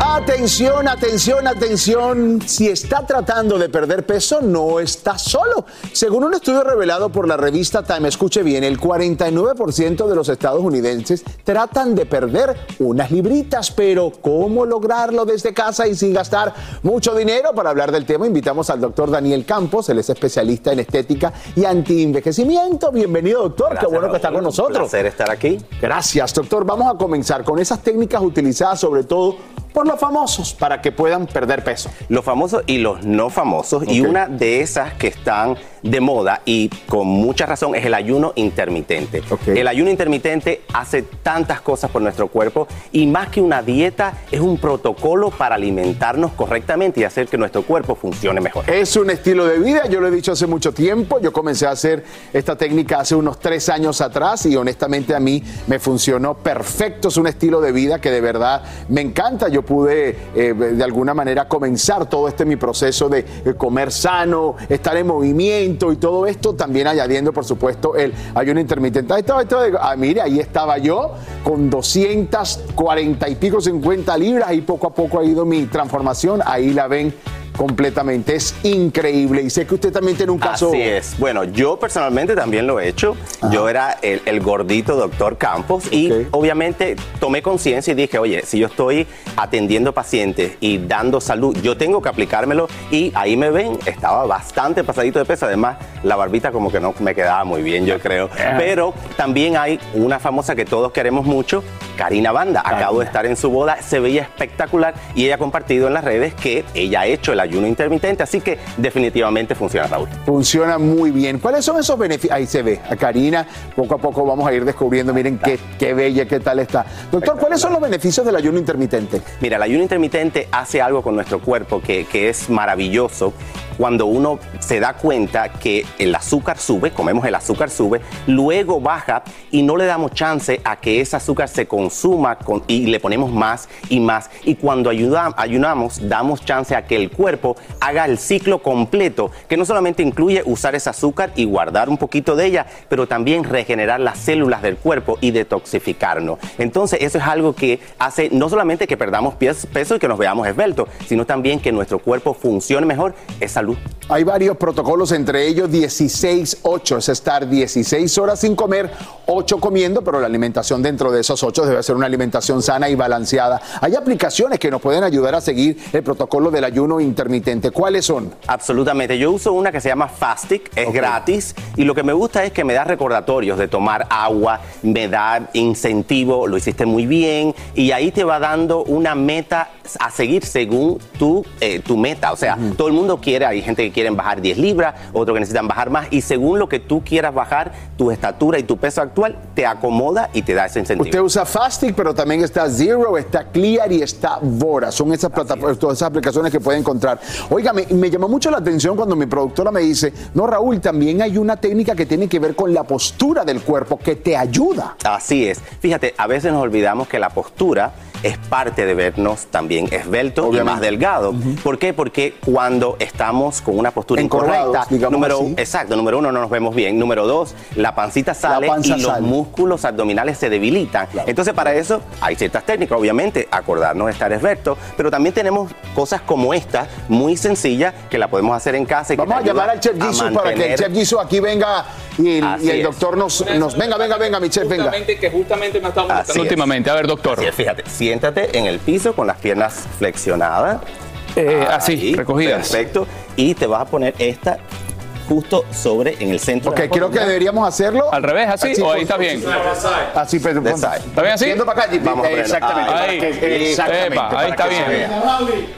Atención, atención, atención. Si está tratando de perder peso, no está solo. Según un estudio revelado por la revista Time, escuche bien, el 49% de los estadounidenses tratan de perder unas libritas, pero ¿cómo lograrlo desde casa y sin gastar mucho dinero? Para hablar del tema, invitamos al doctor Daniel Campos, él es especialista en estética y antienvejecimiento. Bienvenido, doctor. Qué bueno que está con nosotros. Un placer estar aquí. Gracias, doctor. Vamos a comenzar con esas técnicas utilizadas sobre todo por los famosos para que puedan perder peso. Los famosos y los no famosos. Y una de esas que están de moda y con mucha razón es el ayuno intermitente. El ayuno intermitente hace tantas cosas por nuestro cuerpo y más que una dieta es un protocolo para alimentarnos correctamente y hacer que nuestro cuerpo funcione mejor. Es un estilo de vida, yo lo he dicho hace mucho tiempo, yo comencé a hacer esta técnica hace unos tres años atrás y honestamente a mí me funcionó perfecto, es un estilo de vida que de verdad me encanta, yo pude eh, de alguna manera comenzar todo este mi proceso de eh, comer sano, estar en movimiento y todo esto, también añadiendo por supuesto el ayuno intermitente. Ahí estaba, estaba- ah, mire, ahí estaba yo con 240 y pico, 50 libras y poco a poco ha ido mi transformación, ahí la ven completamente, es increíble y sé que usted también tiene un caso... Así es. Bueno, yo personalmente también lo he hecho. Yo era el, el gordito doctor Campos y obviamente tomé conciencia y dije, oye, si yo estoy atendiendo pacientes y dando salud, yo tengo que aplicármelo y ahí me ven, estaba bastante pasadito de peso. Además, la barbita como que no me quedaba muy bien, yo creo. Pero también hay una famosa que todos queremos mucho, Karina Banda. Acabo de estar en su boda, se veía espectacular y ella ha compartido en las redes que ella ha hecho el ayuno intermitente, así que definitivamente funciona, Raúl. Funciona muy bien. ¿Cuáles son esos beneficios? Ahí se ve a Karina. Poco a poco vamos a ir descubriendo. Miren qué, qué bella, qué tal está. Doctor, ¿cuáles son los beneficios del ayuno intermitente? Mira, el ayuno intermitente hace algo con nuestro cuerpo que, que es maravilloso. Cuando uno se da cuenta que el azúcar sube, comemos el azúcar sube, luego baja y no le damos chance a que ese azúcar se consuma con- y le ponemos más y más. Y cuando ayuda- ayunamos, damos chance a que el cuerpo haga el ciclo completo, que no solamente incluye usar ese azúcar y guardar un poquito de ella, pero también regenerar las células del cuerpo y detoxificarnos. Entonces, eso es algo que hace no solamente que perdamos peso y que nos veamos esbeltos, sino también que nuestro cuerpo funcione mejor, es salud. Hay varios protocolos, entre ellos 16-8, es estar 16 horas sin comer, 8 comiendo, pero la alimentación dentro de esos 8 debe ser una alimentación sana y balanceada. Hay aplicaciones que nos pueden ayudar a seguir el protocolo del ayuno intermitente. ¿Cuáles son? Absolutamente. Yo uso una que se llama Fastic, es gratis y lo que me gusta es que me da recordatorios de tomar agua, me da incentivo, lo hiciste muy bien y ahí te va dando una meta a seguir según tu, eh, tu meta. O sea, todo el mundo quiere, hay gente que quiere bajar 10 libras, otros que necesitan bajar más y según lo que tú quieras bajar, tu estatura y tu peso actual te acomoda y te da ese incentivo. Usted usa Fastic, pero también está Zero, está Clear y está Bora. Son esas plataformas, todas esas aplicaciones que puede encontrar. Oiga, me, me llamó mucho la atención cuando mi productora me dice, no Raúl, también hay una técnica que tiene que ver con la postura del cuerpo que te ayuda. Así es. Fíjate, a veces nos olvidamos que la postura es parte de vernos también esbelto y más delgado. ¿Por qué? Porque cuando estamos con una postura Encorvados, incorrecta, número, así. exacto, número uno, no nos vemos bien. Número dos, la pancita sale y los músculos abdominales se debilitan. Entonces, para eso hay ciertas técnicas, obviamente, acordarnos de estar esbelto, pero también tenemos cosas como esta, muy sencillas, que la podemos hacer en casa. y que Vamos a llamar al Chef Jisoo para que el Chef Jisoo aquí venga y el, y doctor nos, nos... Venga, venga, venga, mi chef, venga. que justamente me ha estado Así es. últimamente. A ver, doctor. Así es, fíjate, si siéntate en el piso con las piernas flexionadas. Eh, así, recogidas. Perfecto. Y te vas a poner esta justo sobre en el centro. Ok, de la creo que deberíamos hacerlo. ¿Al revés, así? ¿O ahí está bien? Así, pero De side. ¿Está bien así? Yendo para acá, Vamos a ponerlo. exactamente. Ahí. exactamente, Epa, ahí para está bien.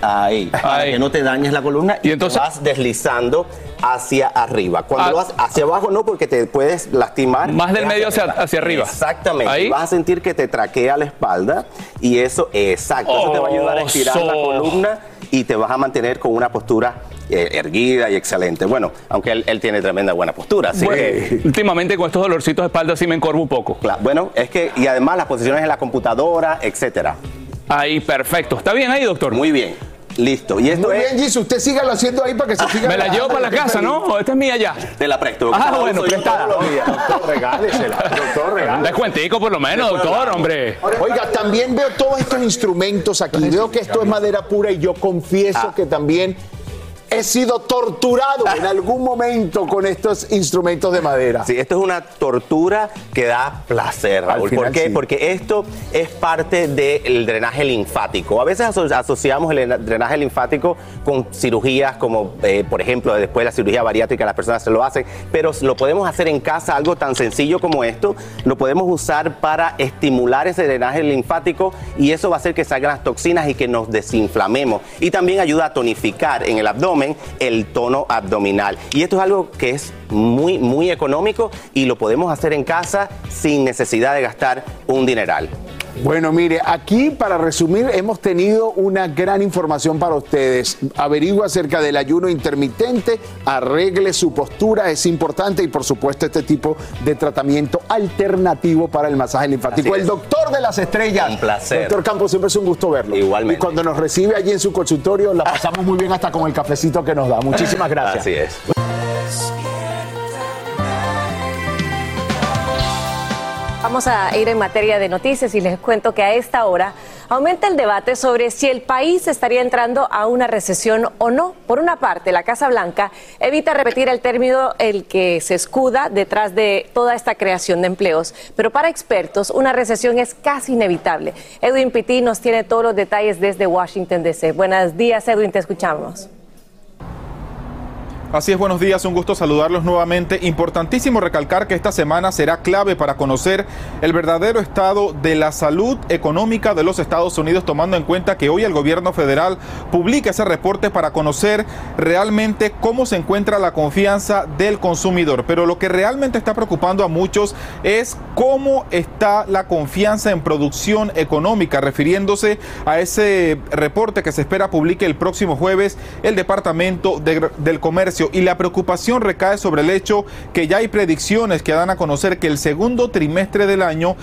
Ahí, para Ahí. que no te dañes la columna y, Y entonces- te vas deslizando hacia arriba. Cuando Ah. lo haces hacia abajo no, porque te puedes lastimar. Más del medio hacia- hacia arriba. Exactamente. Ahí. Vas a sentir que te traquea la espalda y eso, exacto, eso te va a ayudar a estirar la columna y te vas a mantener con una postura eh, erguida y excelente. Bueno, aunque él, él tiene tremenda buena postura, así que... *laughs* Últimamente con estos dolorcitos de espalda sí me encorvo un poco. Claro, Bueno, es que, y además las posiciones en la computadora, etcétera. Ahí, perfecto. ¿Está bien ahí, doctor? Muy bien. Listo. Y esto Muy es. bien, Gis, usted sígalo haciendo ahí para que se siga. Me la llevo para la casa, ¿no? ¿O esta es mía ya? Te la presto. Ah, bueno, prestada. Doctor, regálesela. *laughs* Doctor, regálesela. descuentico por lo menos, doctor, hombre. Oiga, también veo todos estos instrumentos aquí. Veo que esto es madera pura y yo confieso Ah. que también he sido torturado en algún momento con estos instrumentos de madera. Sí, esto es una tortura que da placer, Raúl. final, ¿Por qué? sí. Porque esto es parte del drenaje linfático. A veces aso- asociamos el en- drenaje linfático con cirugías como, eh, por ejemplo, después de la cirugía bariátrica las personas se lo hacen, pero lo podemos hacer en casa, algo tan sencillo como esto. Lo podemos usar para estimular ese drenaje linfático y eso va a hacer que salgan las toxinas y que nos desinflamemos. Y también ayuda a tonificar en el abdomen el tono abdominal. Y esto es algo que es muy, muy económico y lo podemos hacer en casa sin necesidad de gastar un dineral. Bueno, mire, aquí para resumir hemos tenido una gran información para ustedes. Averigua acerca del ayuno intermitente, arregle su postura, es importante y por supuesto este tipo de tratamiento alternativo para el masaje linfático. El doctor de las estrellas. Un placer. Doctor Campos, siempre es un gusto verlo. Igualmente. Y cuando nos recibe allí en su consultorio la pasamos muy bien hasta con el cafecito que nos da. Muchísimas gracias. Así es. Vamos a ir en materia de noticias y les cuento que a esta hora aumenta el debate sobre si el país estaría entrando a una recesión o no. Por una parte, la Casa Blanca evita repetir el término el que se escuda detrás de toda esta creación de empleos, pero para expertos una recesión es casi inevitable. Edwin Pitti nos tiene todos los detalles desde Washington DC. Buenos días, Edwin, te escuchamos. Así es, buenos días, un gusto saludarlos nuevamente. Importantísimo recalcar que esta semana será clave para conocer el verdadero estado de la salud económica de los Estados Unidos, tomando en cuenta que hoy el gobierno federal publica ese reporte para conocer realmente cómo se encuentra la confianza del consumidor. Pero lo que realmente está preocupando a muchos es cómo está la confianza en producción económica, refiriéndose a ese reporte que se espera publique el próximo jueves el Departamento de- del Comercio y la preocupación recae sobre el hecho que ya hay predicciones que dan a conocer que el segundo trimestre del año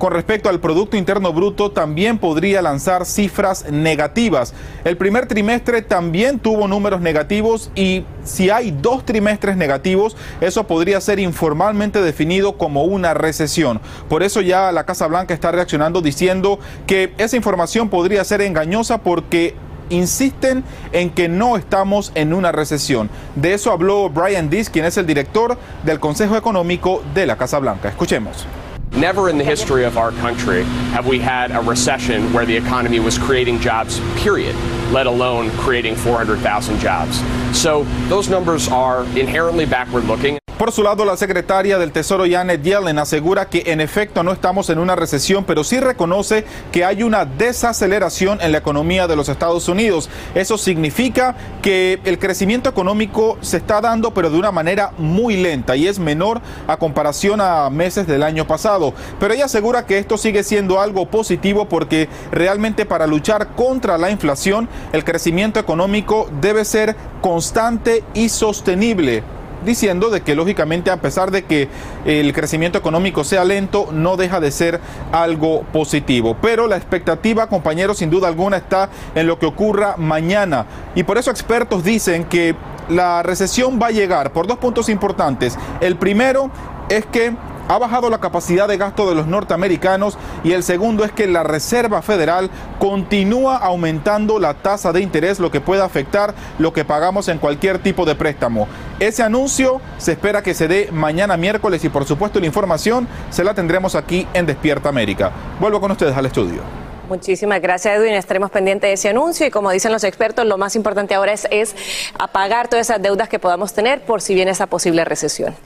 con respecto al Producto Interno Bruto también podría lanzar cifras negativas. El primer trimestre también tuvo números negativos y si hay dos trimestres negativos, eso podría ser informalmente definido como una recesión. Por eso ya la Casa Blanca está reaccionando diciendo que esa información podría ser engañosa porque insisten en que no estamos en una recesión. De eso habló Brian Dees, quien es el director del Consejo Económico de la Casa Blanca. Escuchemos. Never in the history of our country have we had a recession where the economy was creating jobs, period, let alone creating 400,000 jobs. So those numbers are inherently backward looking. Por su lado, la secretaria del Tesoro Janet Yellen asegura que en efecto no estamos en una recesión, pero sí reconoce que hay una desaceleración en la economía de los Estados Unidos. Eso significa que el crecimiento económico se está dando, pero de una manera muy lenta y es menor a comparación a meses del año pasado. Pero ella asegura que esto sigue siendo algo positivo porque realmente para luchar contra la inflación, el crecimiento económico debe ser constante y sostenible diciendo de que lógicamente a pesar de que el crecimiento económico sea lento, no deja de ser algo positivo. Pero la expectativa, compañeros, sin duda alguna está en lo que ocurra mañana. Y por eso expertos dicen que la recesión va a llegar por dos puntos importantes. El primero es que ha bajado la capacidad de gasto de los norteamericanos y el segundo es que la Reserva Federal continúa aumentando la tasa de interés, lo que puede afectar lo que pagamos en cualquier tipo de préstamo. Ese anuncio se espera que se dé mañana miércoles y por supuesto la información se la tendremos aquí en Despierta América. Vuelvo con ustedes al estudio. Muchísimas gracias, Edwin. Estaremos pendientes de ese anuncio y como dicen los expertos, lo más importante ahora es, es apagar todas esas deudas que podamos tener por si viene esa posible recesión.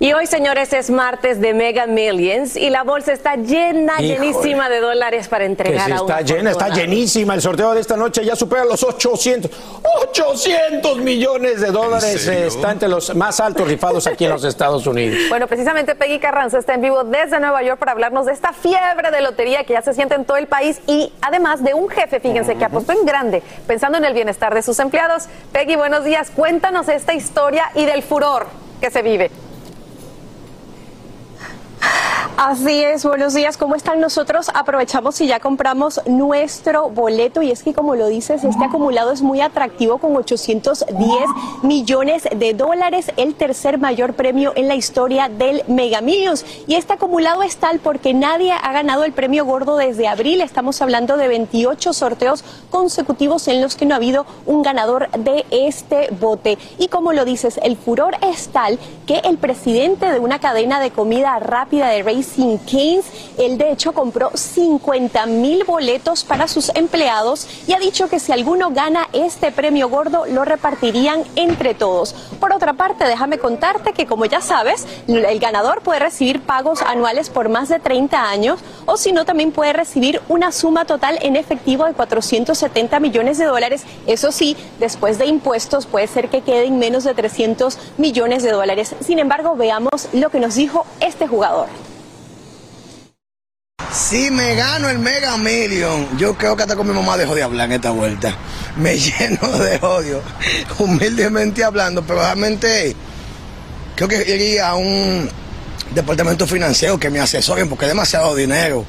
Y hoy, señores, es martes de Mega Millions y la bolsa está llena, Híjole. llenísima de dólares para Que entregar sí a está una llena, está llenísima. El sorteo de esta noche ya supera los 800, 800 millones de dólares. Está entre los más altos rifados aquí en los Estados Unidos. Bueno, precisamente Peggy Carranza está en vivo desde Nueva York para hablarnos de esta fiebre de lotería que ya se siente en todo el país y además de un jefe, fíjense, que apostó en grande pensando en el bienestar de sus empleados. Peggy, buenos días. Cuéntanos esta historia y del furor que se vive. Así es, buenos días, ¿cómo están nosotros? Aprovechamos y ya compramos nuestro boleto y es que como lo dices, este acumulado es muy atractivo con 810 millones de dólares, el tercer mayor premio en la historia del Mega Millions. Y este acumulado es tal porque nadie ha ganado el premio gordo desde abril, estamos hablando de 28 sorteos consecutivos en los que no ha habido un ganador de este bote. Y como lo dices, el furor es tal que el presidente de una cadena de comida rápida de Racing Canes, él de hecho compró 50 mil boletos para sus empleados y ha dicho que si alguno gana este premio gordo lo repartirían entre todos. Por otra parte, déjame contarte que como ya sabes, el ganador puede recibir pagos anuales por más de 30 años o si no también puede recibir una suma total en efectivo de 470 millones de dólares. Eso sí, después de impuestos puede ser que queden menos de 300 millones de dólares. Sin embargo, veamos lo que nos dijo este jugador. Si me gano el Mega Million, yo creo que hasta con mi mamá dejo de hablar en esta vuelta. Me *laughs* lleno de odio, humildemente hablando, pero realmente creo que iría a un departamento financiero que me asesoren porque es demasiado dinero.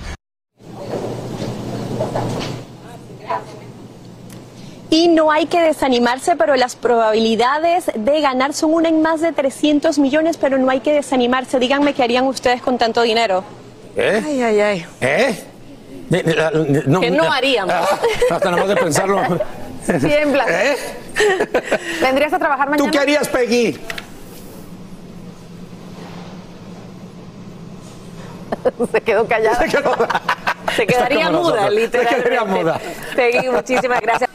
Y no hay que desanimarse, pero las probabilidades de ganar son una en más de 300 millones, pero no hay que desanimarse. Díganme qué harían ustedes con tanto dinero. ¿Eh? Ay, ay, ay. ¿Eh? De- de- la- de- ¿Qué no haríamos? Ah, hasta nada más de pensarlo. *laughs* Tiembla. ¿Eh? ¿Vendrías a trabajar mañana? ¿Tú qué harías, Peggy? *laughs* Se quedó callada. Se quedaría como muda, nosotros. Se literalmente. quedaría muda. Peggy, muchísimas gracias.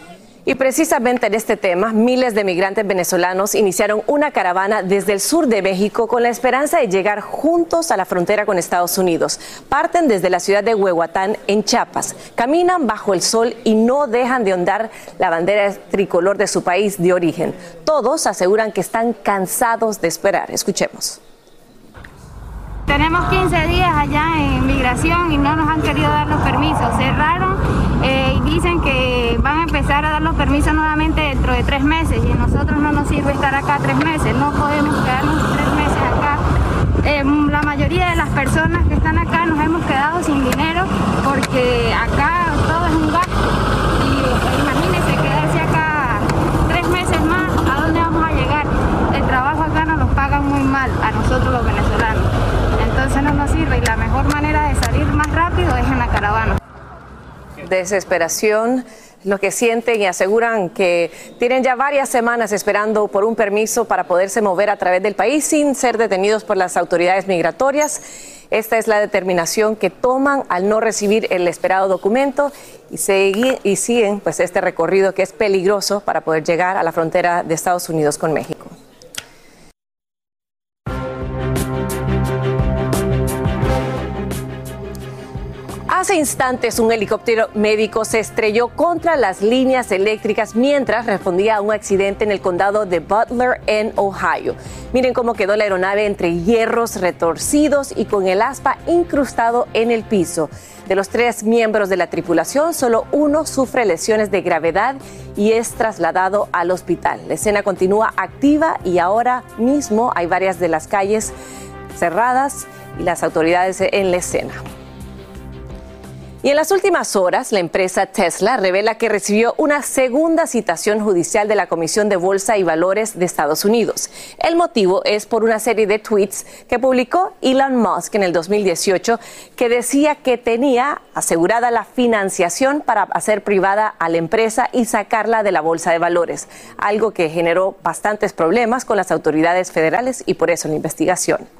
Y precisamente en este tema, miles de migrantes venezolanos iniciaron una caravana desde el sur de México con la esperanza de llegar juntos a la frontera con Estados Unidos. Parten desde la ciudad de Huehuatán, en Chiapas. Caminan bajo el sol y no dejan de ondar la bandera tricolor de su país de origen. Todos aseguran que están cansados de esperar. Escuchemos. Tenemos 15 días allá en migración y no nos han querido dar los permisos. Cerraron empezar a dar los permisos nuevamente dentro de tres meses y a nosotros no nos sirve estar acá tres meses, no podemos quedarnos tres meses acá. Eh, la mayoría de las personas que están acá nos hemos quedado sin dinero porque acá todo es un gasto. Y eh, imagínense quedarse acá tres meses más, ¿a dónde vamos a llegar? El trabajo acá nos lo pagan muy mal a nosotros los venezolanos. Entonces no nos sirve y la mejor manera de salir más rápido es en la caravana. desesperación, lo que sienten y aseguran que tienen ya varias semanas esperando por un permiso para poderse mover a través del país sin ser detenidos por las autoridades migratorias. Esta es la determinación que toman al no recibir el esperado documento y, y siguen pues este recorrido que es peligroso para poder llegar a la frontera de Estados Unidos con México. Hace instantes un helicóptero médico se estrelló contra las líneas eléctricas mientras respondía a un accidente en el condado de Butler en Ohio. Miren cómo quedó la aeronave entre hierros retorcidos y con el aspa incrustado en el piso. De los tres miembros de la tripulación, solo uno sufre lesiones de gravedad y es trasladado al hospital. La escena continúa activa y ahora mismo hay varias de las calles cerradas y las autoridades en la escena. Y en las últimas horas, la empresa Tesla revela que recibió una segunda citación judicial de la Comisión de Bolsa y Valores de Estados Unidos. El motivo es por una serie de tweets que publicó Elon Musk en el 2018 que decía que tenía asegurada la financiación para hacer privada a la empresa y sacarla de la Bolsa de Valores, algo que generó bastantes problemas con las autoridades federales y por eso la investigación.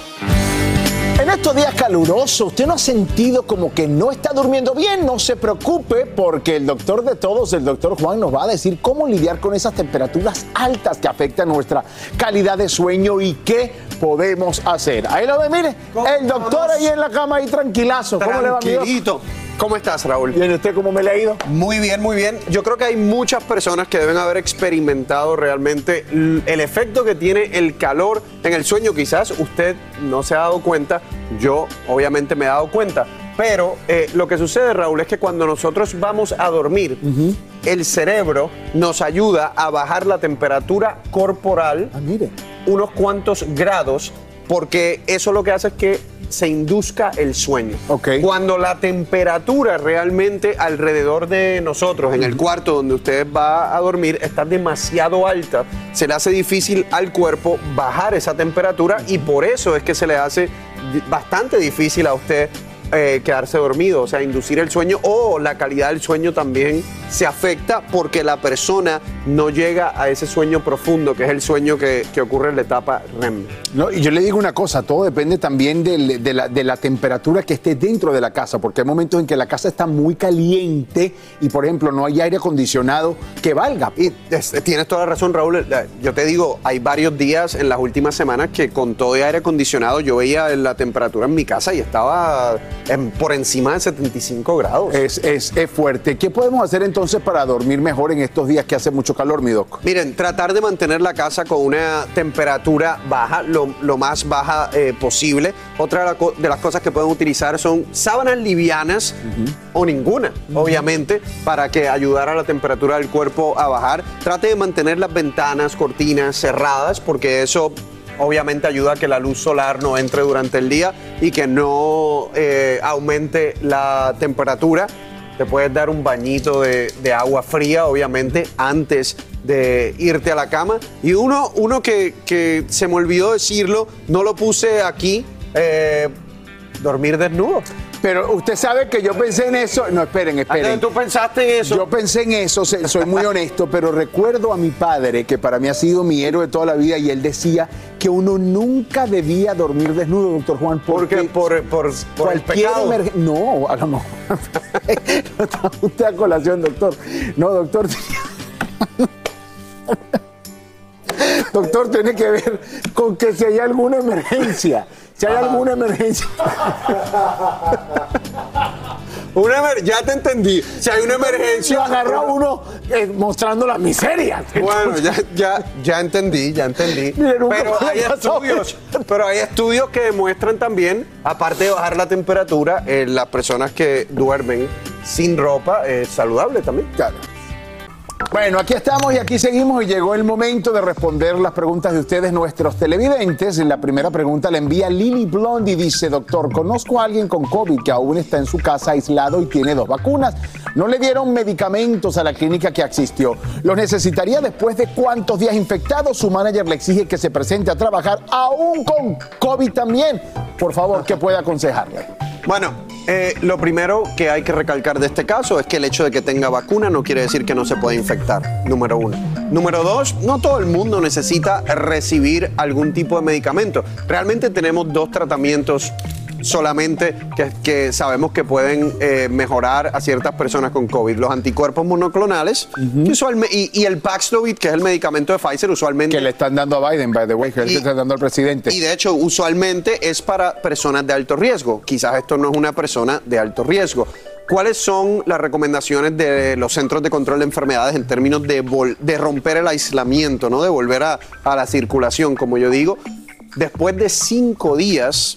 En estos días calurosos, ¿usted no ha sentido como que no está durmiendo bien? No se preocupe porque el doctor de todos, el doctor Juan, nos va a decir cómo lidiar con esas temperaturas altas que afectan nuestra calidad de sueño y qué podemos hacer. Ahí lo ve, mire, el doctor ahí en la cama ahí tranquilazo. ¿Cómo le va? Tranquilito. ¿Cómo estás, Raúl? Bien, ¿usted cómo me le ha ido? Muy bien, muy bien. Yo creo que hay muchas personas que deben haber experimentado realmente el efecto que tiene el calor en el sueño. Quizás usted no se ha dado cuenta, yo obviamente me he dado cuenta. Pero eh, lo que sucede, Raúl, es que cuando nosotros vamos a dormir, el cerebro nos ayuda a bajar la temperatura corporal unos cuantos grados, porque eso lo que hace es que se induzca el sueño. Cuando la temperatura realmente alrededor de nosotros, en el cuarto donde usted va a dormir, está demasiado alta, se le hace difícil al cuerpo bajar esa temperatura y por eso es que se le hace bastante difícil a usted eh, quedarse dormido, o sea, inducir el sueño o la calidad del sueño también se afecta porque la persona no llega a ese sueño profundo, que es el sueño que, que ocurre en la etapa REM. No, y yo le digo una cosa, todo depende también de, la, de la temperatura que esté dentro de la casa, porque hay momentos en que la casa está muy caliente y, por ejemplo, no hay aire acondicionado que valga. Y es- tienes toda la razón, Raúl. Yo te digo, hay varios días en las últimas semanas que con todo de aire acondicionado yo veía la temperatura en mi casa y estaba en- por encima de 75 grados. Es, es, es fuerte. ¿Qué podemos hacer entonces para dormir mejor en estos días que hace mucho calor, mi doc? Miren, tratar de mantener la casa con una temperatura baja, lo, lo más baja eh, posible. Otra de las cosas que pueden utilizar son sábanas livianas o ninguna, obviamente, para que ayudar a la temperatura del cuerpo a bajar. Trate de mantener las ventanas, cortinas cerradas, porque eso obviamente ayuda a que la luz solar no entre durante el día y que no eh, aumente la temperatura. Te puedes dar un bañito de, agua fría, obviamente, antes de irte a la cama. Y uno, uno que, que se me olvidó decirlo, no lo puse aquí, eh, dormir desnudo. Pero usted sabe que yo pensé en eso. No, esperen, esperen. ¿Tú pensaste en eso? Yo pensé en eso, soy muy honesto, pero recuerdo a mi padre, que para mí ha sido mi héroe toda la vida, y él decía que uno nunca debía dormir desnudo, doctor Juan. Porque por, por, por el pecado. No, a lo mejor. *laughs* No está usted a colación, doctor. No, doctor. *laughs* Doctor, tiene que ver con que si hay alguna emergencia, si hay alguna emergencia. Una emer- ya te entendí. Si hay una emergencia. Lo agarra uno eh, mostrando las miserias. Bueno, ya, ya, ya entendí, ya entendí. Pero hay estudios, pero hay estudios que demuestran también, aparte de bajar la temperatura, eh, las personas que duermen sin ropa es saludable también. Claro. Bueno, aquí estamos y aquí seguimos y llegó el momento de responder las preguntas de ustedes, nuestros televidentes. La primera pregunta la envía Lily Blondie. Dice, doctor, conozco a alguien con COVID que aún está en su casa aislado y tiene dos vacunas. No le dieron medicamentos a la clínica que asistió. ¿Los necesitaría después de cuántos días infectados? Su manager le exige que se presente a trabajar aún con COVID también. Por favor, ¿qué puede aconsejarle? Bueno, eh, lo primero que hay que recalcar de este caso es que el hecho de que tenga vacuna no quiere decir que no se puede infectar, número uno. Número dos, no todo el mundo necesita recibir algún tipo de medicamento. Realmente tenemos dos tratamientos solamente que, que sabemos que pueden eh, mejorar a ciertas personas con COVID. Los anticuerpos monoclonales que usualme- y, y el Paxlovid, que es el medicamento de Pfizer, usualmente... Que le están dando a Biden, by the way, que es el que está dando al presidente. Y de hecho, usualmente es para personas de alto riesgo. Quizás esto no es una persona de alto riesgo. ¿Cuáles son las recomendaciones de los centros de control de enfermedades en términos de, vol- de romper el aislamiento, ¿no? de volver a, a la circulación, como yo digo? Después de cinco días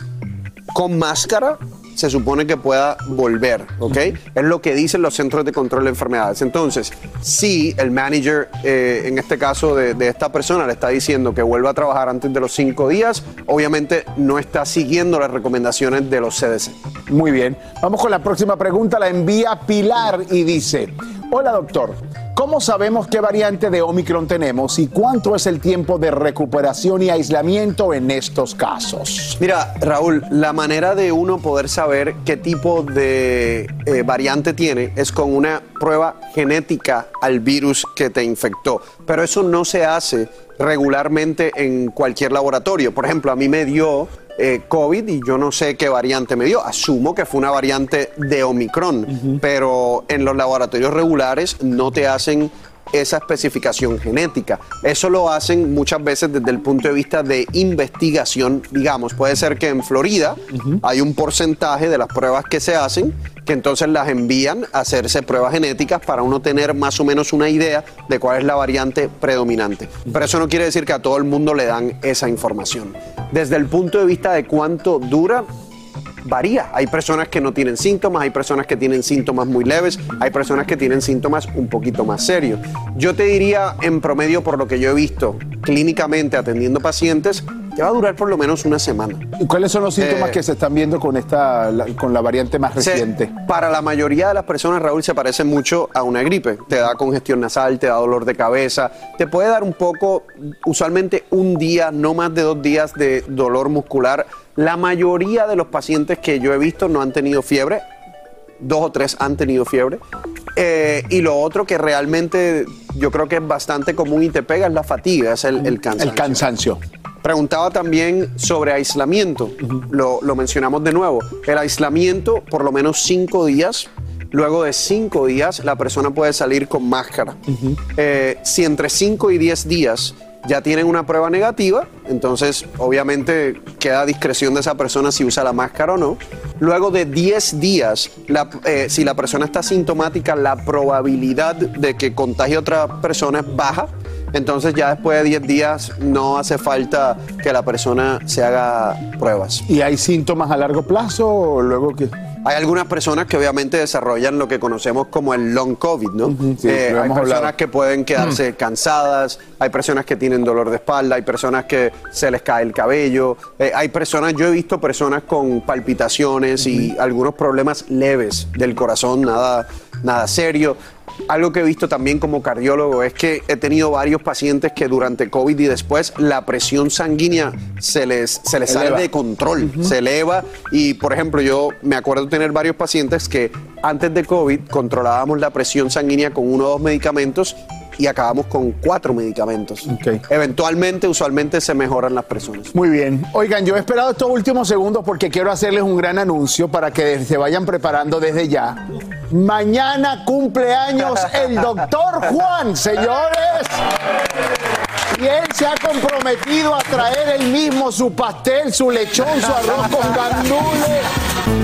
con máscara, se supone que pueda volver, ¿ok? Es lo que dicen los centros de control de enfermedades. Entonces, si el manager, eh, en este caso de, de esta persona, le está diciendo que vuelva a trabajar antes de los cinco días, obviamente no está siguiendo las recomendaciones de los CDC. Muy bien. Vamos con la próxima pregunta. La envía Pilar y dice: Hola doctor, ¿cómo sabemos qué variante de Omicron tenemos y cuánto es el tiempo de recuperación y aislamiento en estos casos? Mira, Raúl, la manera de uno poder saber qué tipo de eh, variante tiene es con una prueba genética al virus que te infectó. Pero eso no se hace regularmente en cualquier laboratorio. Por ejemplo, a mí me dio eh, COVID y yo no sé qué variante me dio. Asumo que fue una variante de Omicron, pero en los laboratorios regulares no te hacen esa especificación genética. Eso lo hacen muchas veces desde el punto de vista de investigación, digamos. Puede ser que en Florida hay un porcentaje de las pruebas que se hacen que entonces las envían a hacerse pruebas genéticas para uno tener más o menos una idea de cuál es la variante predominante. Pero eso no quiere decir que a todo el mundo le dan esa información. Desde el punto de vista de cuánto dura, varía. Hay personas que no tienen síntomas, hay personas que tienen síntomas muy leves, hay personas que tienen síntomas un poquito más serios. Yo te diría, en promedio, por lo que yo he visto clínicamente atendiendo pacientes, que va a durar por lo menos una semana. ¿Y cuáles son los síntomas Eh, que se están viendo con esta la- con la variante más Se- reciente? para la mayoría de las personas, Raúl, se parece mucho a una gripe. Te da congestión nasal, te da dolor de cabeza, te puede dar un poco, usualmente un día, no más de dos días de dolor muscular. La mayoría de los pacientes que yo he visto no han tenido fiebre, dos o tres han tenido fiebre. Eh, y lo otro que realmente yo creo que es bastante común y te pega es la fatiga, es el, el cansancio. El cansancio. Preguntaba también sobre aislamiento. lo, lo mencionamos de nuevo. El aislamiento, por lo menos cinco días. Luego de cinco días, la persona puede salir con máscara. Eh, si entre cinco y diez días ya tienen una prueba negativa, entonces obviamente queda a discreción de esa persona si usa la máscara o no. Luego de 10 días, la- eh, si la persona está sintomática, la probabilidad de que contagie a otra persona es baja. Entonces ya después de 10 días no hace falta que la persona se haga pruebas. ¿Y hay síntomas a largo plazo o luego que...? Hay algunas personas que obviamente desarrollan lo que conocemos como el long COVID, ¿no? sí, Eh, hay personas hablado. que pueden quedarse cansadas, hay personas que tienen dolor de espalda, hay personas que se les cae el cabello, eh, hay personas, yo he visto personas con palpitaciones y algunos problemas leves del corazón, nada, nada serio. Algo que he visto también como cardiólogo es que he tenido varios pacientes que durante COVID y después la presión sanguínea se les, se les sale de control, se eleva. Y por ejemplo yo me acuerdo tener varios pacientes que antes de COVID controlábamos la presión sanguínea con uno o dos medicamentos y acabamos con cuatro medicamentos. Eventualmente, usualmente se mejoran las personas. Muy bien. Oigan, yo he esperado estos últimos segundos porque quiero hacerles un gran anuncio para que se vayan preparando desde ya. Mañana cumpleaños el doctor Juan, señores. Y él se ha comprometido a traer él mismo su pastel, su lechón, su arroz con gandules.